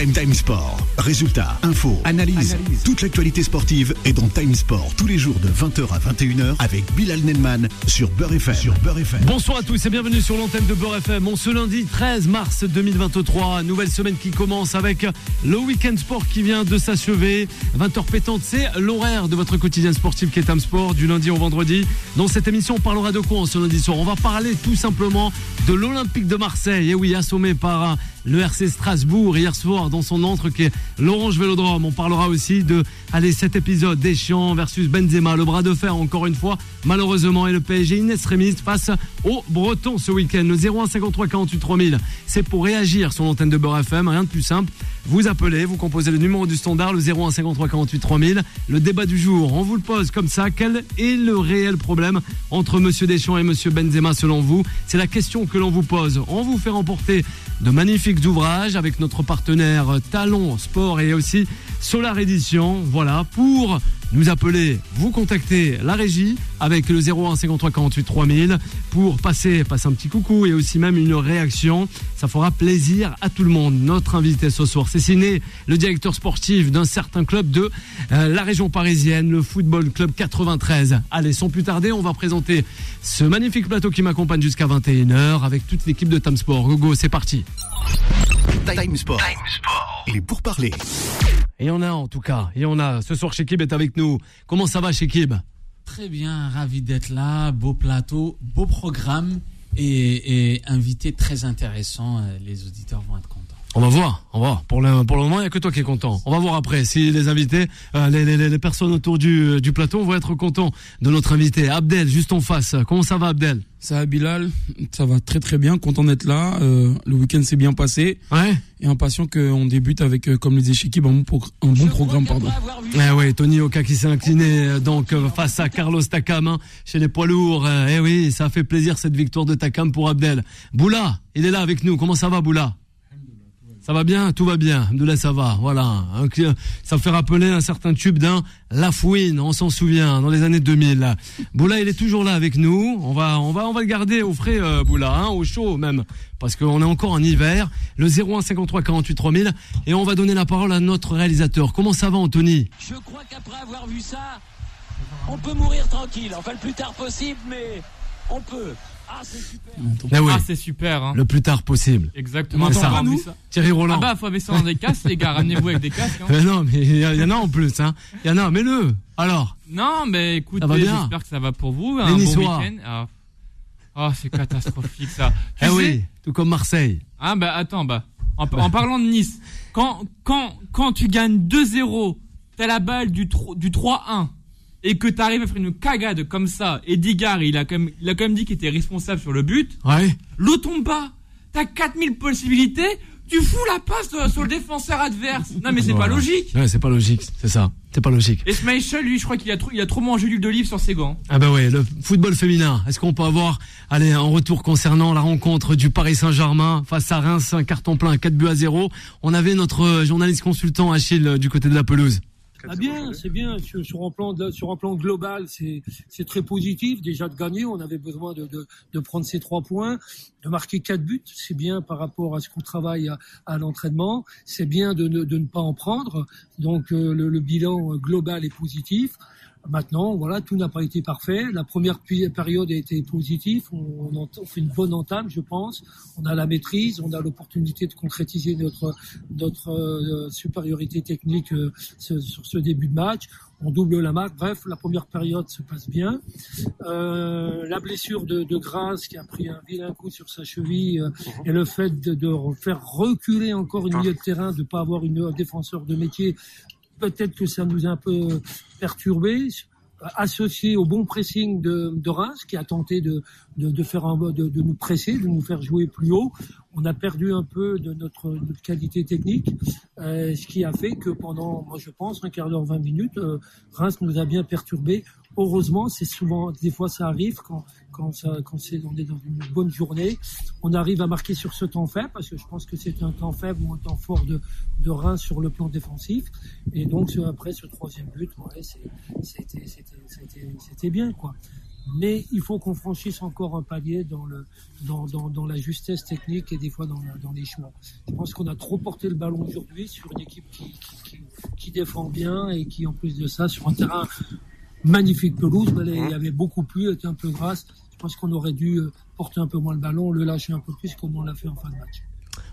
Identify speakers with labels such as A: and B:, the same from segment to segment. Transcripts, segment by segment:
A: Time Time Sport. Résultats, infos, analyse. Toute l'actualité sportive est dans Time Sport tous les jours de 20h à 21h avec Bilal Nelman sur Beurre FM. Sur Beurre FM.
B: Bonsoir à tous et bienvenue sur l'antenne de Beurre FM. On ce lundi 13 mars 2023, nouvelle semaine qui commence avec le week-end sport qui vient de s'achever. 20h pétante, c'est l'horaire de votre quotidien sportif qui est Time Sport du lundi au vendredi. Dans cette émission, on parlera de quoi en ce lundi soir? On va parler tout simplement de l'Olympique de Marseille. Et oui, assommé par le RC Strasbourg hier soir dans son entre qui est l'Orange Vélodrome. On parlera aussi de allez, cet épisode Deschamps versus Benzema, le bras de fer encore une fois, malheureusement, et le PSG inextrémiste face aux Bretons ce week-end. Le 0153 48 3000, c'est pour réagir sur l'antenne de Beurre FM, rien de plus simple. Vous appelez, vous composez le numéro du standard, le 0153 48 3000. Le débat du jour, on vous le pose comme ça. Quel est le réel problème entre Monsieur Deschamps et Monsieur Benzema selon vous? C'est la question que l'on vous pose. On vous fait remporter de magnifiques ouvrages avec notre partenaire Talon Sport et aussi Solar Edition. Voilà, pour nous appeler, vous contacter la régie avec le 01 53 48 3000 pour passer, passer un petit coucou et aussi même une réaction. Ça fera plaisir à tout le monde. Notre invité ce soir, c'est signé le directeur sportif d'un certain club de euh, la région parisienne, le Football Club 93. Allez, sans plus tarder, on va présenter ce magnifique plateau qui m'accompagne jusqu'à 21h avec toute l'équipe de Time Sport. Gogo, c'est parti.
A: Time Sport. Il est pour parler.
B: Et on a en tout cas, et on a ce soir Shekib est avec nous. Comment ça va Shekib?
C: Très bien, ravi d'être là, beau plateau, beau programme et, et invité très intéressant. Euh, Les auditeurs vont être contents.
B: On va voir, on va voir. Pour le, pour le moment, il n'y a que toi qui es content. On va voir après si les invités, euh, les, les, les personnes autour du, du plateau vont être contents de notre invité. Abdel, juste en face. Comment ça va Abdel?
D: Ça va Bilal, ça va très très bien, content d'être là. Euh, le week-end s'est bien passé
B: Ouais
D: et impatient qu'on débute avec, euh, comme le disait un bon, progr- un bon programme. pardon.
B: Eh oui, Tony Oka qui s'est incliné euh, donc euh, face à Carlos Takam hein, chez les poids lourds. Euh, Eh oui, ça a fait plaisir cette victoire de Takam pour Abdel. Boula, il est là avec nous. Comment ça va Boula? Ça va bien, tout va bien. Abdoulaye, ça va. Voilà. Ça me fait rappeler un certain tube d'un Lafouine, on s'en souvient, dans les années 2000. Boula, il est toujours là avec nous. On va, on va, on va le garder au frais, euh, Boula, hein, au chaud même, parce qu'on est encore en hiver. Le 01 53 48 3000 et on va donner la parole à notre réalisateur. Comment ça va, Anthony?
E: Je crois qu'après avoir vu ça, on peut mourir tranquille. Enfin, le plus tard possible, mais on peut. Ah, c'est super.
B: Eh oui,
F: Ah, c'est super, hein.
B: le plus tard possible.
F: Exactement.
B: C'est ça.
F: Ça.
B: Thierry Roland.
F: Ah bah, faut mettre ça dans des casques, les gars. Ramenez-vous avec des casques. hein.
B: Mais non, mais il y, en a en plus, hein. Il y en a, mets-le. Alors,
F: Non, mais écoutez,
B: Ça va bien
F: j'espère que ça va pour vous.
B: Les
F: Un bon week-end. Ah, Ah, c'est catastrophique, ça. Tu
B: eh
F: sais-
B: oui, tout comme Marseille.
F: Ah, bah, attends, bah. En, en parlant de Nice, quand, quand, quand tu gagnes 2-0, t'as la balle du, tro- du 3-1, et que t'arrives à faire une cagade comme ça, et Digard, il a quand même, il a quand même dit qu'il était responsable sur le but,
B: Ouais.
F: l'eau tombe pas. T'as 4000 possibilités, tu fous la passe euh, sur le défenseur adverse. Non, mais c'est pas logique.
B: Ouais, c'est pas logique, c'est ça. C'est pas logique.
F: Et Schmeichel, lui, je crois qu'il a trop, il a trop mangé l'huile d'olive sur ses gants.
B: Ah bah ouais, le football féminin. Est-ce qu'on peut avoir, allez, un retour concernant la rencontre du Paris Saint-Germain face à Reims, un carton plein, 4 buts à 0. On avait notre euh, journaliste consultant Achille euh, du côté de la pelouse.
G: Ah bien, c'est bien. Sur, sur un plan de- sur un plan global, c'est c'est très positif. Déjà de gagner, on avait besoin de, de, de prendre ces trois points, de marquer quatre buts. C'est bien par rapport à ce qu'on travaille à, à l'entraînement. C'est bien de ne, de ne pas en prendre. Donc euh, le, le bilan euh, global est positif. Maintenant, voilà, tout n'a pas été parfait. La première période a été positive. On, on ent- on fait une bonne entame, je pense. On a la maîtrise, on a l'opportunité de concrétiser notre notre euh, supériorité technique euh, ce- sur ce début de match. On double la marque. Bref, la première période se passe bien. Euh, la blessure de, de Grasse qui a pris un vilain coup sur sa cheville euh, et le fait de, de faire reculer encore une milieu de terrain, de pas avoir une, un défenseur de métier, peut-être que ça nous a un peu perturbé associé au bon pressing de, Reims, qui a tenté de, de, faire de, nous presser, de nous faire jouer plus haut. On a perdu un peu de notre, notre qualité technique, euh, ce qui a fait que pendant, moi je pense, un quart d'heure, 20 minutes, euh, Reims nous a bien perturbé. Heureusement, c'est souvent, des fois ça arrive quand, quand, ça, quand c'est, on est dans une bonne journée, on arrive à marquer sur ce temps faible, parce que je pense que c'est un temps faible ou un temps fort de, de Reims sur le plan défensif. Et donc après ce troisième but, ouais, c'était, bien quoi. mais il faut qu'on franchisse encore un palier dans, le, dans, dans, dans la justesse technique et des fois dans, dans les choix. Je pense qu'on a trop porté le ballon aujourd'hui sur une équipe qui, qui, qui, qui défend bien et qui, en plus de ça, sur un terrain magnifique pelouse, mais il y avait beaucoup plu, elle était un peu grasse. Je pense qu'on aurait dû euh, porter un peu moins le ballon, le lâcher un peu plus comme on l'a fait en fin de match.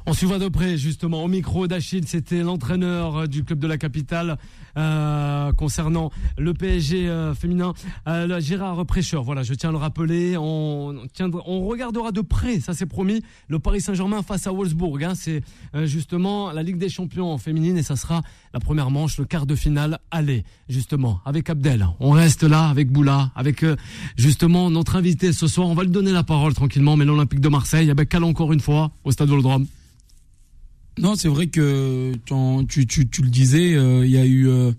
B: On suivra de près justement au micro d'Achille, c'était l'entraîneur euh, du club de la capitale euh, concernant le PSG euh, féminin, euh, Gérard Prêcheur. Voilà, je tiens à le rappeler. On, tiendra, on regardera de près, ça c'est promis, le Paris Saint-Germain face à Wolfsburg. Hein, c'est justement la Ligue des Champions féminine et ça sera la première manche, le quart de finale aller justement avec Abdel. On reste là avec Boula, avec justement notre invité ce soir. On va lui donner la parole tranquillement, mais l'Olympique de Marseille avec Cal encore une fois au Stade Vélodrome.
D: Non, c'est vrai que tu, tu, tu le disais, euh, il y a eu euh,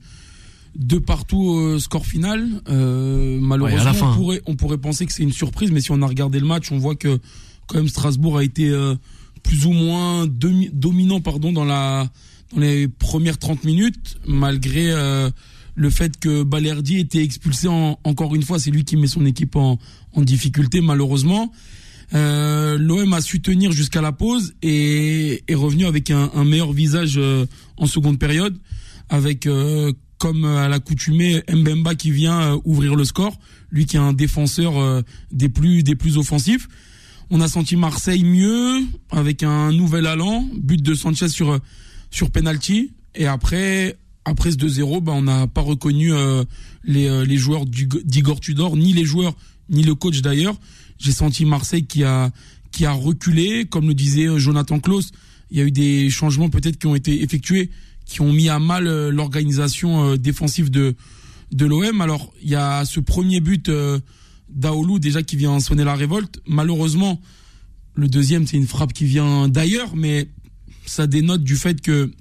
D: deux partout euh, score final. Euh, malheureusement,
B: Ouais, fin.
D: on, pourrait, on pourrait penser que c'est une surprise, mais si on a regardé le match, on voit que quand même Strasbourg a été euh, plus ou moins demi- dominant pardon, dans, la, dans les premières 30 minutes, malgré euh, le fait que Balerdi était expulsé en- encore une fois. C'est lui qui met son équipe en, en difficulté, malheureusement. Euh, L'OM a su tenir jusqu'à la pause et est revenu avec un, meilleur visage euh, en seconde période, avec euh, comme à l'accoutumée Mbemba qui vient ouvrir le score, lui qui est un défenseur des plus des offensifs. On a senti Marseille mieux avec un nouvel allant, but de Sanchez sur sur penalty et après après ce 2-0, bah, on n'a pas reconnu les, les joueurs d'Igor Tudor, ni les joueurs, ni le coach d'ailleurs. J'ai senti Marseille qui a, qui a reculé, comme le disait euh, Jonathan Klaus. Il y a eu des changements peut-être qui ont été effectués, qui ont mis à mal euh, l'organisation euh, défensive de, de l'OM. Alors, il y a ce premier but d'Aoulou déjà qui vient sonner la révolte. Malheureusement, le deuxième, c'est une frappe qui vient d'ailleurs, mais ça dénote du fait que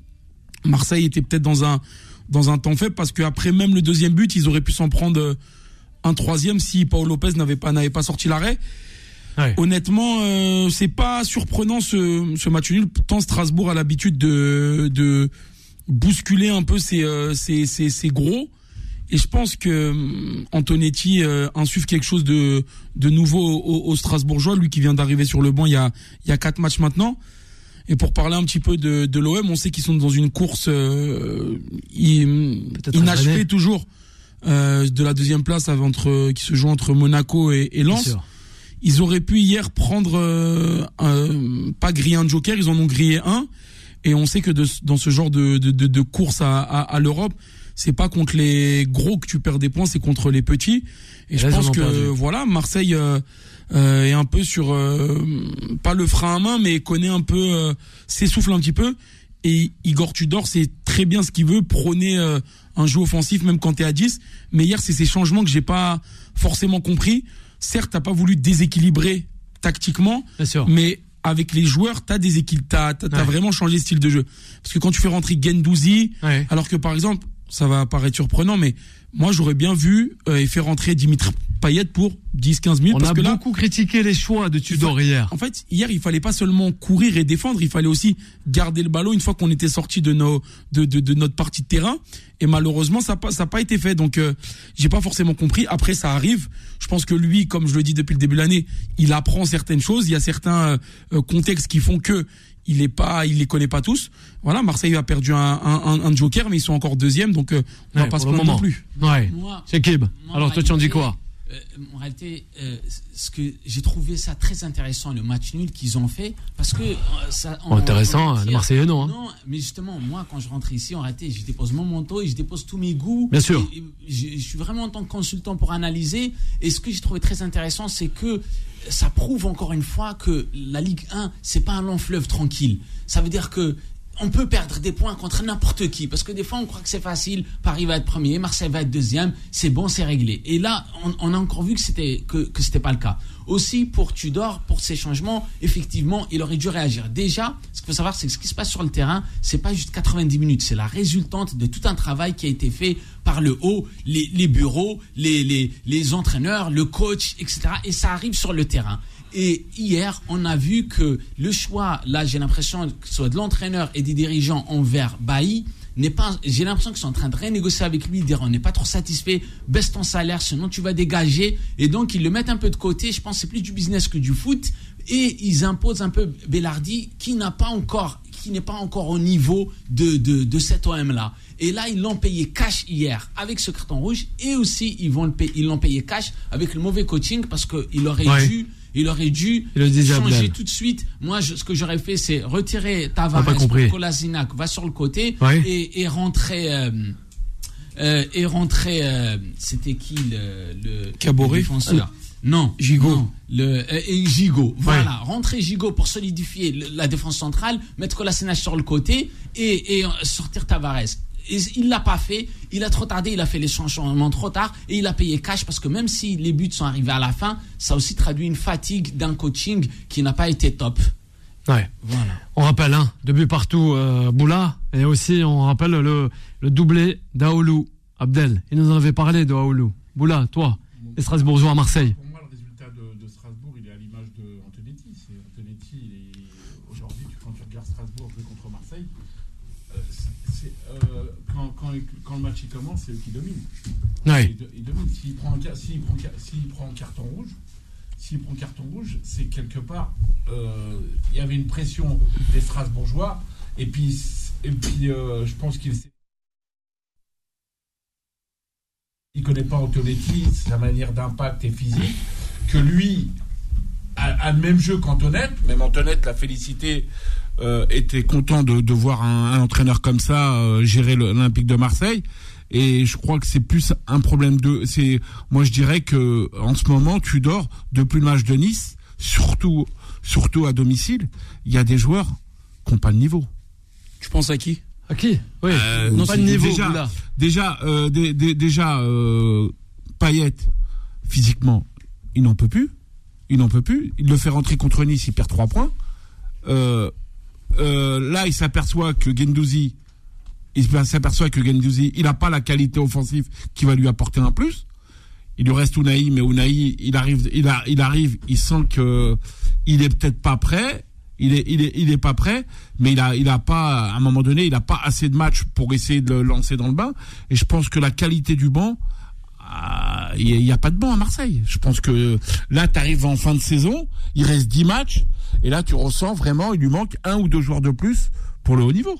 D: Marseille était peut-être dans un dans un temps faible parce qu'après même le deuxième but, ils auraient pu s'en prendre un troisième si Paul Lopez n'avait pas n'avait pas sorti l'arrêt.
B: Ouais.
D: Honnêtement, euh, c'est pas surprenant ce, ce match nul. Tant Strasbourg a l'habitude de, de bousculer un peu ses, euh, ses, ses, ses gros. Et je pense que hum, Antonetti euh, insuffle quelque chose de, de nouveau au, au Strasbourgeois, lui qui vient d'arriver sur le banc il y a, il y a quatre matchs maintenant. Et pour parler un petit peu de, de l'OM, on sait qu'ils sont dans une course euh, inachevée toujours euh, de la deuxième place entre, qui se joue entre Monaco et, et Lens. Ils auraient pu hier prendre euh, un- pas griller un joker, ils en ont grillé un. Et on sait que de- dans ce genre de, de, de, de course à, à, à l'Europe, c'est pas contre les gros que tu perds des points, c'est contre les petits. Et
B: Et
D: je
B: là,
D: pense que
B: perdu.
D: voilà, Marseille euh, euh, est un peu sur euh, pas le frein à main, mais connaît un peu, euh, s'essouffle un petit peu. Et Igor Tudor, c'est très bien ce qu'il veut, prôner euh, un jeu offensif même quand t'es à 10. Mais hier, c'est ces changements que j'ai pas forcément compris. Certes, t'as pas voulu déséquilibrer tactiquement,
B: Bien sûr.
D: mais avec les joueurs, t'as déséquilibré, t'as,
B: Ouais.
D: vraiment changé de style de jeu. Parce que quand tu fais rentrer Gendouzi,
B: Ouais.
D: alors que par exemple, ça va paraître surprenant, mais moi j'aurais bien vu euh, et fait rentrer Dimitri Payet pour 10-15 minutes.
B: On
D: parce
B: a
D: que là,
B: beaucoup critiqué les choix de Tudor hier.
D: en fait, hier, il fallait pas seulement courir et défendre, il fallait aussi garder le ballon une fois qu'on était sorti de nos de, de, de notre partie de terrain. Et malheureusement, ça n'a pas ça pas été fait. Donc, euh, j'ai pas forcément compris. Après, ça arrive. Je pense que lui, comme je le dis depuis le début de l'année, il apprend certaines choses. Il y a certains euh, euh, contextes qui font que il est pas, il les connaît pas tous. Voilà, Marseille a perdu un, un, un- un joker, mais ils sont encore deuxième, donc euh, on
B: Ouais,
D: va pas se plaindre non plus.
B: Ouais. C'est Kib. Alors toi tu en dis quoi?
C: Euh, En réalité, euh, ce que j'ai trouvé ça très intéressant le match nul qu'ils ont fait parce que euh, ça.
B: Intéressant,
C: on
B: les Marseillais, non, hein.
C: Non, mais justement, moi quand je rentre ici, en réalité, je dépose mon manteau et je dépose tous mes goûts.
B: Bien sûr.
C: Et- et je, je suis vraiment en tant que consultant pour analyser. Et ce que j'ai trouvé très intéressant, c'est que ça prouve encore une fois que la Ligue 1, c'est pas un long fleuve tranquille. Ça veut dire que on peut perdre des points contre n'importe qui parce que des fois on croit que c'est facile. Paris va être premier Marseille va être deuxième c'est bon c'est réglé. Et là on, a encore vu que c'était que, que c'était pas le cas. Aussi pour Tudor pour ces changements effectivement il aurait dû réagir. Déjà ce qu'il faut savoir c'est que ce qui se passe sur le terrain c'est pas juste 90 minutes c'est la résultante de tout un travail qui a été fait par le haut les, les bureaux les, les, les entraîneurs le coach etc et ça arrive sur le terrain Et hier, on a vu que le choix, là, j'ai l'impression que ce soit de l'entraîneur et des dirigeants envers Bailly, n'est pas. J'ai l'impression qu'ils sont en train de renégocier avec lui, dire on n'est pas trop satisfait, baisse ton salaire, sinon tu vas dégager. Et donc ils le mettent un peu de côté. Je pense que c'est plus du business que du foot. Et ils imposent un peu Bellardi, qui n'a pas encore, qui n'est pas encore au niveau de, de, de cet OM là. Et là, ils l'ont payé cash hier avec ce carton rouge. Et aussi, ils vont le payer, ils l'ont payé cash avec le mauvais coaching parce qu'il aurait
B: Ouais.
C: dû, il aurait dû
B: Il
C: changer tout de suite. Moi, je- ce que j'aurais fait, c'est retirer Tavares pour Kolasinac, va sur le côté
B: Ouais.
C: et, et rentrer. euh, euh, et rentrer. euh, C'était qui le, le
D: Caboret
C: défenseur? Non.
D: Gigot.
C: non, le, euh, et Gigot. Voilà. Rentrer Gigot pour solidifier le- la défense centrale, mettre Kolasinac sur le côté et, et sortir Tavares. Il l'a pas fait, il a trop tardé, il a fait les changements trop tard et il a payé cash parce que même si les buts sont arrivés à la fin, ça a aussi traduit une fatigue d'un coaching qui n'a pas été top.
B: Ouais.
C: Voilà.
B: On rappelle, hein, deux buts partout, euh, Boula. Et aussi, on rappelle le, le doublé d'Aoulou. Abdel, il nous en avait parlé de Aoulou. Boula, toi, les Strasbourgeois à Marseille.
H: Pour moi, le résultat de, de Strasbourg, il est à l'image de Antonetti. C'est Antonetti, il est- aujourd'hui, tu- quand tu regardes Strasbourg jouer contre Marseille, euh, c'est- c'est, euh, quand, quand, quand le match il commence, c'est eux qui dominent.
B: Ouais.
H: S'il prend, prend, prend carton rouge, s'il prend carton rouge, c'est quelque part, euh, il y avait une pression des Strasbourgeois, et puis, et puis euh, je pense qu'il il connaît pas Antonetti, sa manière d'impact et physique, que lui a, a le même jeu qu'Antonette. Même Antonette l'a félicité, était content de, de voir un, un entraîneur comme ça euh, gérer le- l'Olympique de Marseille. Et je crois que c'est plus un problème de. C'est moi je dirais que en ce moment tu dors depuis le match de Nice, surtout surtout à domicile, il y a des joueurs qui n'ont pas de niveau.
D: Tu penses à qui?
B: À qui? Oui.
H: Euh,
B: non, pas de
H: c'est-
B: niveau,
H: déjà,
B: Boula.
H: déjà, euh, dé- dé- déjà, euh, Payet, physiquement, il n'en peut plus. Il n'en peut plus. Il le fait rentrer contre Nice, il perd 3 points. Euh, là, il s'aperçoit que Gendouzi, il s'aperçoit que Gendouzi, il n'a pas la qualité offensive qui va lui apporter un plus. Il lui reste Unai, mais Unai, il arrive, il, il arrive, il sent que il est peut-être pas prêt. Il est, il est, il est pas prêt, mais il a, il a pas, à un moment donné, il a pas assez de matchs pour essayer de le lancer dans le bain. Et je pense que la qualité du banc, il n'y a, pas de banc à Marseille. Je pense que là, tu arrives en fin de saison, il reste 10 matchs, et là, tu ressens vraiment, il lui manque un ou deux joueurs de plus pour le haut niveau.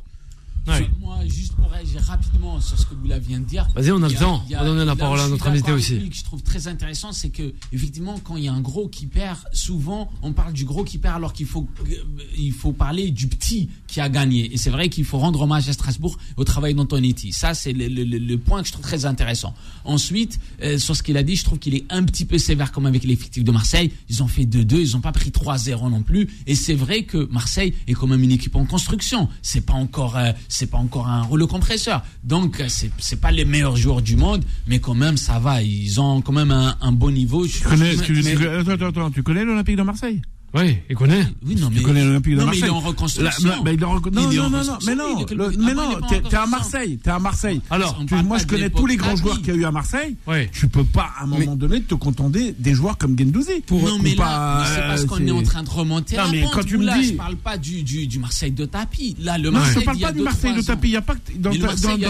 C: Moi, juste pour réagir rapidement sur ce que Boula vient de dire.
B: Vas-y, on a le temps. On va donner la parole à notre invité aussi.
C: lui, que je trouve très intéressant, c'est que effectivement, quand il y a un gros qui perd, souvent on parle du gros qui perd alors qu'il faut euh, il faut parler du petit qui a gagné. Et c'est vrai qu'il faut rendre hommage à Strasbourg au travail d'Antonetti. Ça, c'est le, le- le- le point que je trouve très intéressant. Ensuite, euh, sur ce qu'il a dit, je trouve qu'il est un petit peu sévère comme avec l'effectif de Marseille. Ils ont fait 2-2, ils n'ont pas pris 3-0 non plus. Et c'est vrai que Marseille est quand même une équipe en construction. C'est pas encore, euh, c'est pas encore un rouleau compresseur. Donc c'est c'est pas les meilleurs joueurs du monde, mais quand même ça va. Ils ont quand même un, un bon niveau.
H: Tu connais,
C: mais-
H: tu-
C: mais-
H: tu- attends, attends, attends, tu connais l'Olympique de Marseille?
B: Oui, il connaît.
C: oui, non, mais,
H: Tu connais l'Olympique de
C: non, mais
H: Marseille
C: il est en reconstruction.
H: Il est en reco- non,
C: Il est en
H: non, non, non, mais
C: il
H: non, le- mais non,
C: il
H: t'es t'es à. Marseille, t'es à Marseille.
B: Alors,
H: Tu- moi, je connais tous les grands joueurs qu'il y a eu à Marseille.
B: Ouais.
H: Tu peux pas, à un moment
C: Mais-
H: donné, te contenter des joueurs comme Gendouzi.
C: non, mais
H: Ou
C: là,
H: pas,
C: mais c'est parce
H: euh,
C: qu'on
H: c'est-
C: est en train de remonter
H: Non,
C: la
H: mais
C: pente.
H: quand tu me
C: Là,
H: dis-
C: je parle pas du, du, du Marseille de tapis. Là, le
H: Non,
C: Marseille
H: je te parle
C: il
H: pas du Marseille de tapis. Il y a pas dans,
C: Mais le
H: dans-
C: Marseille, il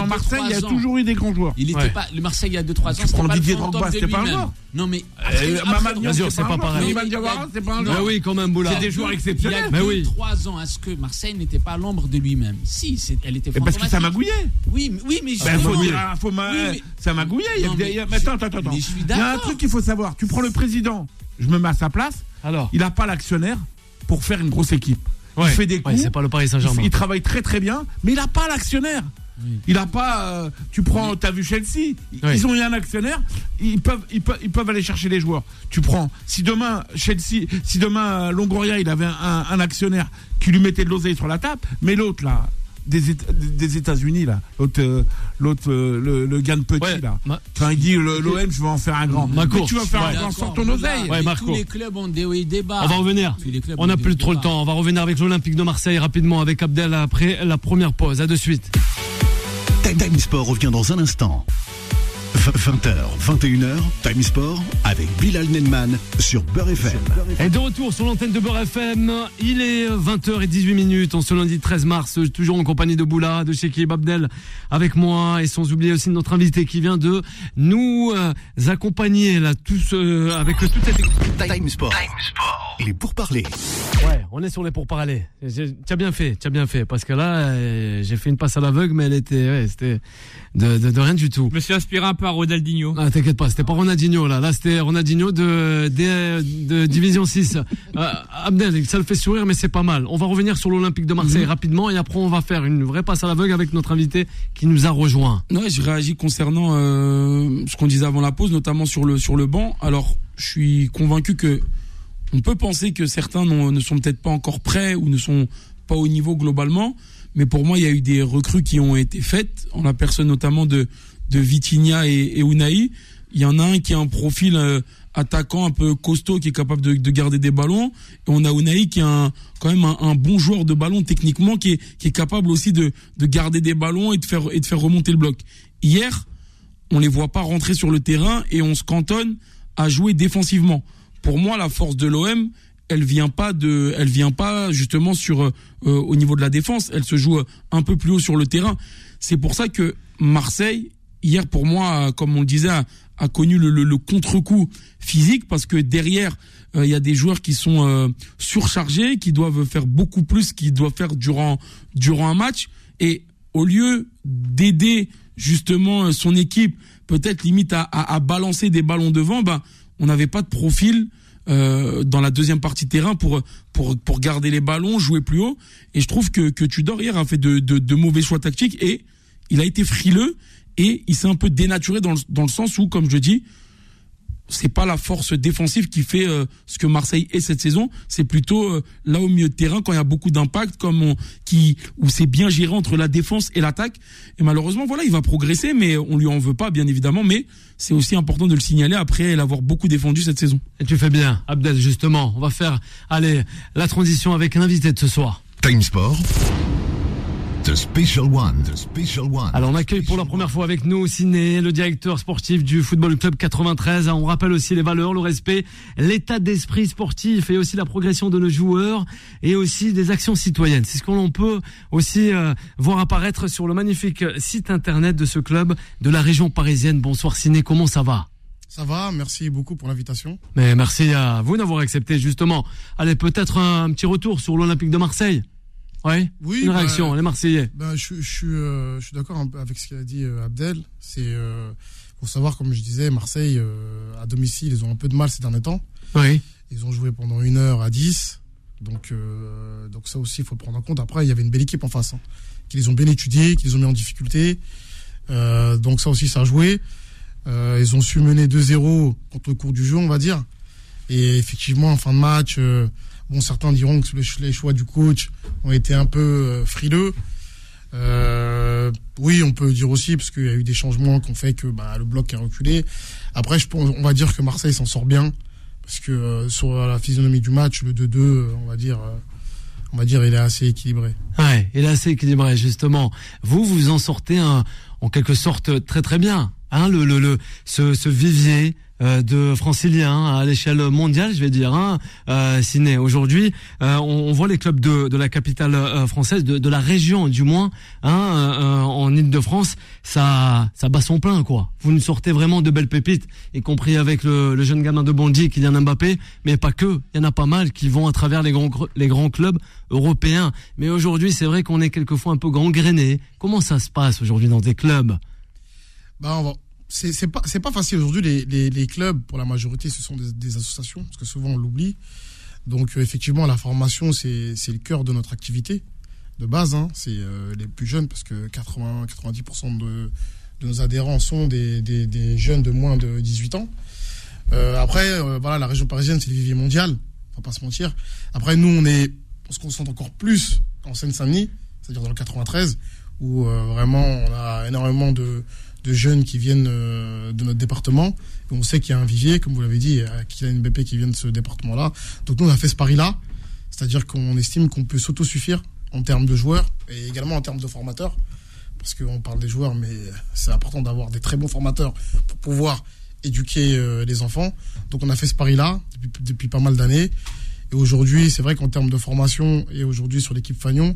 C: y a
H: il toujours eu des grands joueurs.
C: Il était pas le Marseille il y a 2-3 ans.
H: Tu prends Didier Drogba, c'était pas un joueur.
C: Non mais
H: Euh,
C: après-
H: Mamad
C: après-
H: Diop,
B: Bien sûr,
H: c'est pas
B: pareil.
H: C'est pas un
C: Non,
B: Mais
H: joueur.
B: Oui, quand même, Boula.
H: C'est des joueurs
C: Il y
H: exceptionnels.
C: a
B: Mais
C: 2
B: oui.
C: 3 ans, est-ce que Marseille n'était pas l'ombre de lui-même Si, c'est- elle était
H: parce que ça magouillait.
C: Oui, mais- oui, mais
H: Ben, faut hein, faut ma-
C: Oui, mais-
H: ça magouillait. Il y
C: Non, mais
H: il y a-
C: je-
H: mais attends, attends, attends.
C: mais je suis
H: Il y a un truc qu'il faut savoir. Tu prends le président, je me mets à sa place.
B: Alors,
H: Il n'a pas l'actionnaire pour faire une grosse équipe.
B: ouais.
H: Il fait des
B: Ouais,
H: coups.
B: c'est pas le Paris
H: il,
B: Saint-Germain.
H: il travaille très très bien, mais il n'a pas l'actionnaire. Il n'a pas. euh, tu prends, t'as vu Chelsea, ils
B: Oui.
H: ils ont eu un actionnaire, ils peuvent, ils peuvent, ils peuvent aller chercher les joueurs. Tu prends, si demain Chelsea, si demain euh, Longoria, il avait un, un actionnaire qui lui mettait de l'oseille sur la table, mais l'autre là, des, Éta- des États-Unis là, l'autre, euh, l'autre, euh, le, le gars de petit
B: Ouais,
H: là,
B: ma-
H: quand il dit le- l'OM, je vais en faire un grand.
B: Marco.
H: Mais tu vas faire
B: Ouais.
H: un grand, sors ton oseille.
B: Ouais,
C: Mais
B: Marco.
C: Tous les clubs ont des bas.
B: On va revenir. On n'a plus trop le temps. On va revenir avec l'Olympique de Marseille rapidement avec Abdel après la première pause. À de suite.
A: Time Sport revient dans un instant. 20h, 21h, Time Sport avec Bilal Nenman sur Beurre FM.
B: Et de retour sur l'antenne de Beurre FM, il est 20h18 minutes, en ce lundi 13 mars, toujours en compagnie de Boula, de Shekib Abdel avec moi, et sans oublier aussi notre invité qui vient de nous euh, accompagner là, tous euh, avec toute cette...
A: Time Sport. Il est pour parler.
B: Ouais, on est sur les pourparlers. Tu as bien fait, tu as bien fait, parce que là, euh, j'ai fait une passe à l'aveugle, mais elle était, ouais, c'était de, de, de rien du tout.
F: Je me suis inspiré un peu à Ronaldinho.
B: Ah, t'inquiète pas, c'était pas Ronaldinho là. Là, c'était Ronaldinho de, de, de Division 6. Euh, Abdel, ça le fait sourire, mais c'est pas mal. On va revenir sur l'Olympique de Marseille rapidement et après on va faire une vraie passe à l'aveugle avec notre invité qui nous a rejoint.
D: Ouais, je réagis concernant euh, ce qu'on disait avant la pause, notamment sur le sur le banc. Alors, je suis convaincu que on peut penser que certains ne sont peut-être pas encore prêts ou ne sont pas au niveau globalement, mais pour moi, il y a eu des recrues qui ont été faites, en la personne notamment de de Vitinha et, et Unai. Il y en a un qui a un profil euh, attaquant un peu costaud, qui est capable de, de garder des ballons, et on a Unai qui est un, quand même un, un bon joueur de ballon techniquement, qui est qui est capable aussi de de garder des ballons et de faire et de faire remonter le bloc. Hier, on les voit pas rentrer sur le terrain et on se cantonne à jouer défensivement. Pour moi, la force de l'OM, elle vient pas de, elle vient pas justement sur euh, au niveau de la défense. Elle se joue euh, un peu plus haut sur le terrain. C'est pour ça que Marseille hier, pour moi, comme on le disait, a, connu le, contre-coup physique parce que derrière, euh, il y a des joueurs qui sont euh, surchargés, qui doivent faire beaucoup plus qu'ils doivent faire durant durant un match. Et au lieu d'aider justement son équipe, peut-être limite à, à, à balancer des ballons devant, ben on n'avait pas de profil euh, dans la deuxième partie de terrain pour pour pour garder les ballons, jouer plus haut. Et je trouve que que Tudor hier a fait de, de, mauvais choix tactiques et il a été frileux et il s'est un peu dénaturé dans le, dans le sens où, comme je dis, c'est pas la force défensive qui fait euh, ce que Marseille est cette saison. C'est plutôt euh, là au milieu de terrain quand il y a beaucoup d'impact, comme on, qui où c'est bien géré entre la défense et l'attaque. Et malheureusement, voilà, il va progresser, mais on lui en veut pas, bien évidemment. Mais c'est aussi important de le signaler après l'avoir beaucoup défendu cette saison.
B: Et tu fais bien, Abdel, justement. On va faire, allez, la transition avec l'invité de ce soir.
A: Time Sport. The Special One. The Special One.
B: Alors on accueille pour la première fois avec nous Ciné, le directeur sportif du Football Club 93. On rappelle aussi les valeurs, le respect, l'état d'esprit sportif et aussi la progression de nos joueurs et aussi des actions citoyennes. C'est ce qu'on peut aussi euh, voir apparaître sur le magnifique site internet de ce club de la région parisienne. Bonsoir Ciné, comment ça va?
I: Ça va, merci beaucoup pour l'invitation.
B: Mais merci à vous d'avoir accepté justement. Allez, peut-être un, petit retour sur l'Olympique de Marseille. Ouais
I: Oui,
B: Une
I: bah,
B: réaction, les Marseillais.
I: Ben, je, je suis, euh, je suis d'accord avec ce qu'a dit euh, Abdel. C'est euh, pour savoir, comme je disais, Marseille euh, à domicile, ils ont un peu de mal ces derniers temps.
B: Oui.
I: Ils ont joué pendant une heure à 10. Donc, donc ça aussi, il faut le prendre en compte. Après, il y avait une belle équipe en face, hein, qui les ont bien étudiés, qui les ont mis en difficulté. Donc ça aussi, ça a joué. Ils ont su mener 2-0 contre le cours du jeu, on va dire. Et effectivement, en fin de match, bon, certains diront que les, choix du coach ont été un peu euh, frileux. Euh, oui, on peut dire aussi parce qu'il y a eu des changements qui ont fait que bah, le bloc a reculé. Après, je on va dire que Marseille s'en sort bien parce que euh, sur la physionomie du match, le 2-2, euh, on va dire, on va dire, il est assez équilibré.
B: Ouais, il est assez équilibré justement. Vous, vous en sortez en quelque sorte très très bien. Hein, le, le, le, ce, vivier de franciliens à l'échelle mondiale, je vais dire, hein, euh, Ciné. Aujourd'hui, euh, on, on voit les clubs de, de la capitale euh, française, de, de la région du moins, hein, euh, euh, en Ile-de-France, ça, ça bat son plein, quoi. Vous nous sortez vraiment de belles pépites, y compris avec le, le jeune gamin de Bondy, Kylian Mbappé, mais pas que. Il y en a pas mal qui vont à travers les grands, les grands clubs européens. Mais aujourd'hui, c'est vrai qu'on est quelquefois un peu gangréné. Comment ça se passe aujourd'hui dans des clubs?
I: Bah, on va. C'est pas pas facile. Aujourd'hui les, les, clubs pour la majorité ce sont des, associations parce que souvent on l'oublie. Donc euh, effectivement la formation c'est le cœur de notre activité de base hein. c'est euh, les plus jeunes parce que 80 90% de de nos adhérents sont des, des, jeunes de moins de 18 ans. Euh, après voilà la région parisienne c'est le vivier mondial faut pas se mentir. Après nous on est on se concentre encore plus en Seine-Saint-Denis c'est-à-dire dans le 93 où vraiment on a énormément de de jeunes qui viennent euh, de notre département. On sait qu'il y a un vivier, comme vous l'avez dit, euh, qu'il y a une BP qui vient de ce département-là. Donc nous, on a fait ce pari-là. C'est-à-dire qu'on estime qu'on peut s'autosuffire en termes de joueurs et également en termes de formateurs. parce qu'on parle des joueurs, mais c'est important d'avoir des très bons formateurs pour pouvoir éduquer euh, les enfants. Donc on a fait ce pari-là depuis, depuis pas mal d'années. Et aujourd'hui, c'est vrai qu'en termes de formation et aujourd'hui sur l'équipe Fagnon,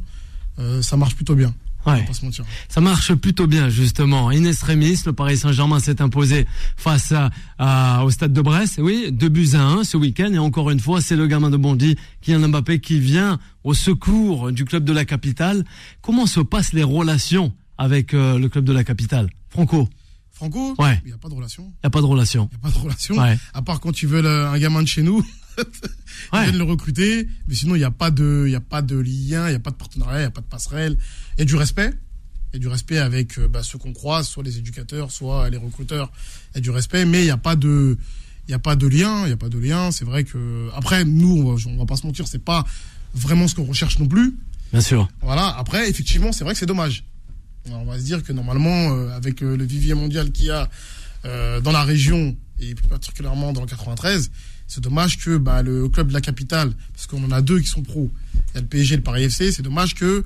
I: ça marche plutôt bien.
B: Ouais.
I: pas se mentir.
B: Ça marche plutôt bien, justement. Ines Rémis, le Paris Saint-Germain s'est imposé face à, à- au stade de Brest. Oui, deux buts à un ce week-end. Et encore une fois, c'est le gamin de Bondy, Kylian Mbappé, qui vient au secours du club de la capitale. Comment se passent les relations avec euh, le club de la capitale? Franco,
I: Franco,
B: Ouais.
I: il n'y a pas de relation.
B: il n'y a pas de relation.
I: Il n'y a pas de relation.
B: Ouais.
I: À part quand tu veux le- un gamin de chez nous, ils
B: Ouais.
I: viennent le recruter. Mais sinon, il n'y a pas de, il y a pas de lien, il n'y a pas de partenariat, il n'y a pas de passerelle. A du respect. A du respect avec euh, bah, ceux qu'on croise, soit les éducateurs, soit les recruteurs. A du respect, mais il n'y a pas de, il a pas de lien. Il n'y a pas de lien. C'est vrai que après, nous, on va, on va pas se mentir, c'est pas vraiment ce qu'on recherche non plus.
B: Bien sûr.
I: Voilà. Après, effectivement, c'est vrai que c'est dommage. On va se dire que normalement, euh, avec euh, le vivier mondial qu'il y a euh, dans la région et plus particulièrement dans le 93, c'est dommage que bah, le club de la capitale, parce qu'on en a deux qui sont pros, il y a le PSG et le Paris FC, c'est dommage que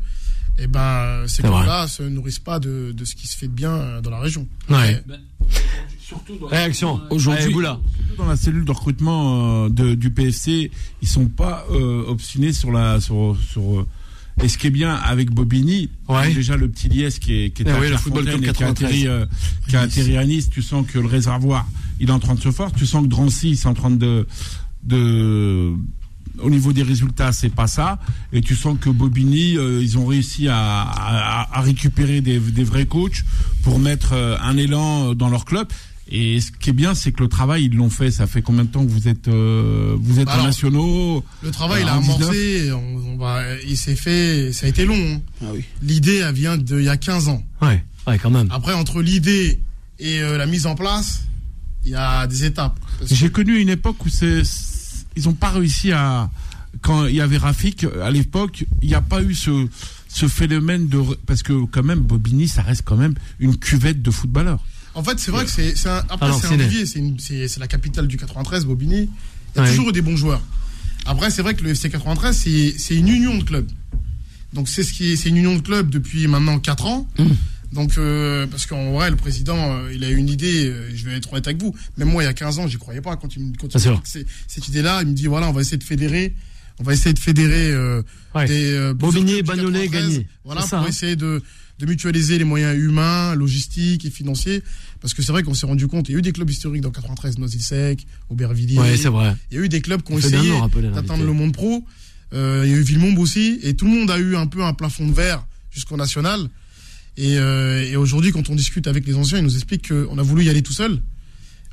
I: eh ben, ces clubs-là se nourrissent pas de, de ce qui se fait de bien euh, dans la région.
B: Ouais.
I: Mais-
H: Surtout dans,
B: Réaction.
H: Aujourd'hui- dans la cellule de recrutement euh, de- du PFC, ils sont pas euh, obstinés sur la sur sur. et ce qui est bien avec Bobigny,
B: Ouais.
H: déjà le petit Liès qui est qui est
B: Eh
H: à
B: oui, le Football
H: qui a
B: 93.
H: atterri euh, qui a atterri à Nice, tu sens que le réservoir il est en train de se forcer, tu sens que Drancy il est en train de de au niveau des résultats, c'est pas ça. Et tu sens que Bobigny, euh, ils ont réussi à, à, à récupérer des, des vrais coachs pour mettre euh, un élan dans leur club. Et ce qui est bien, c'est que le travail, ils l'ont fait. Ça fait combien de temps que vous êtes, euh, vous êtes en
I: Alors,
H: nationaux?
I: Le travail, il
H: Euh,
I: a
H: en 19.
I: amorcé, on, on va, il s'est fait, ça a été long. hein.
D: Ah oui.
I: L'idée, elle vient d'il y a 15 ans.
B: Ouais, ouais, quand même.
I: Après, entre l'idée et euh, la mise en place, il y a des étapes.
H: J'ai connu une époque où c'est, ils ont pas réussi à, quand il y avait Rafik, à l'époque, il n'y a pas eu ce, ce phénomène de, parce que quand même, Bobigny, ça reste quand même une cuvette de footballeurs.
I: En fait, c'est vrai que c'est c'est un, après
B: Alors,
I: c'est un vivier, c'est une- c'est c'est la capitale du 93, Bobigny. Il y a
B: Ouais.
I: toujours eu des bons joueurs. Après, c'est vrai que le FC 93, c'est c'est une union de clubs. Donc c'est ce qui est, c'est une union de clubs depuis maintenant 4 ans.
B: Mmh.
I: Donc euh, parce qu'en vrai, le président, euh, il a eu une idée. euh, je vais être honnête avec vous. Même moi, il y a 15 ans, j'y croyais pas quand il me quand il
B: Bien sûr.
I: me dit cette idée-là. Il me dit voilà, on va essayer de fédérer. On va essayer de fédérer
B: Ouais.
I: des
B: Bobigny, Bagnolet,
I: 93.
B: Gagny.
I: Voilà
B: ça,
I: pour
B: hein.
I: essayer de de mutualiser les moyens humains, logistiques et financiers. Parce que c'est vrai qu'on s'est rendu compte, il y a eu des clubs historiques dans 93, Noisy-le-Sec, Aubervilliers.
B: Ouais, c'est vrai.
I: Il y a eu des clubs qui ont essayé d'atteindre le monde pro. Il y a eu Villemombe aussi. Et tout le monde a eu un peu un plafond de verre jusqu'au national. Et, euh, et aujourd'hui, quand on discute avec les anciens, ils nous expliquent qu'on a voulu y aller tout seul.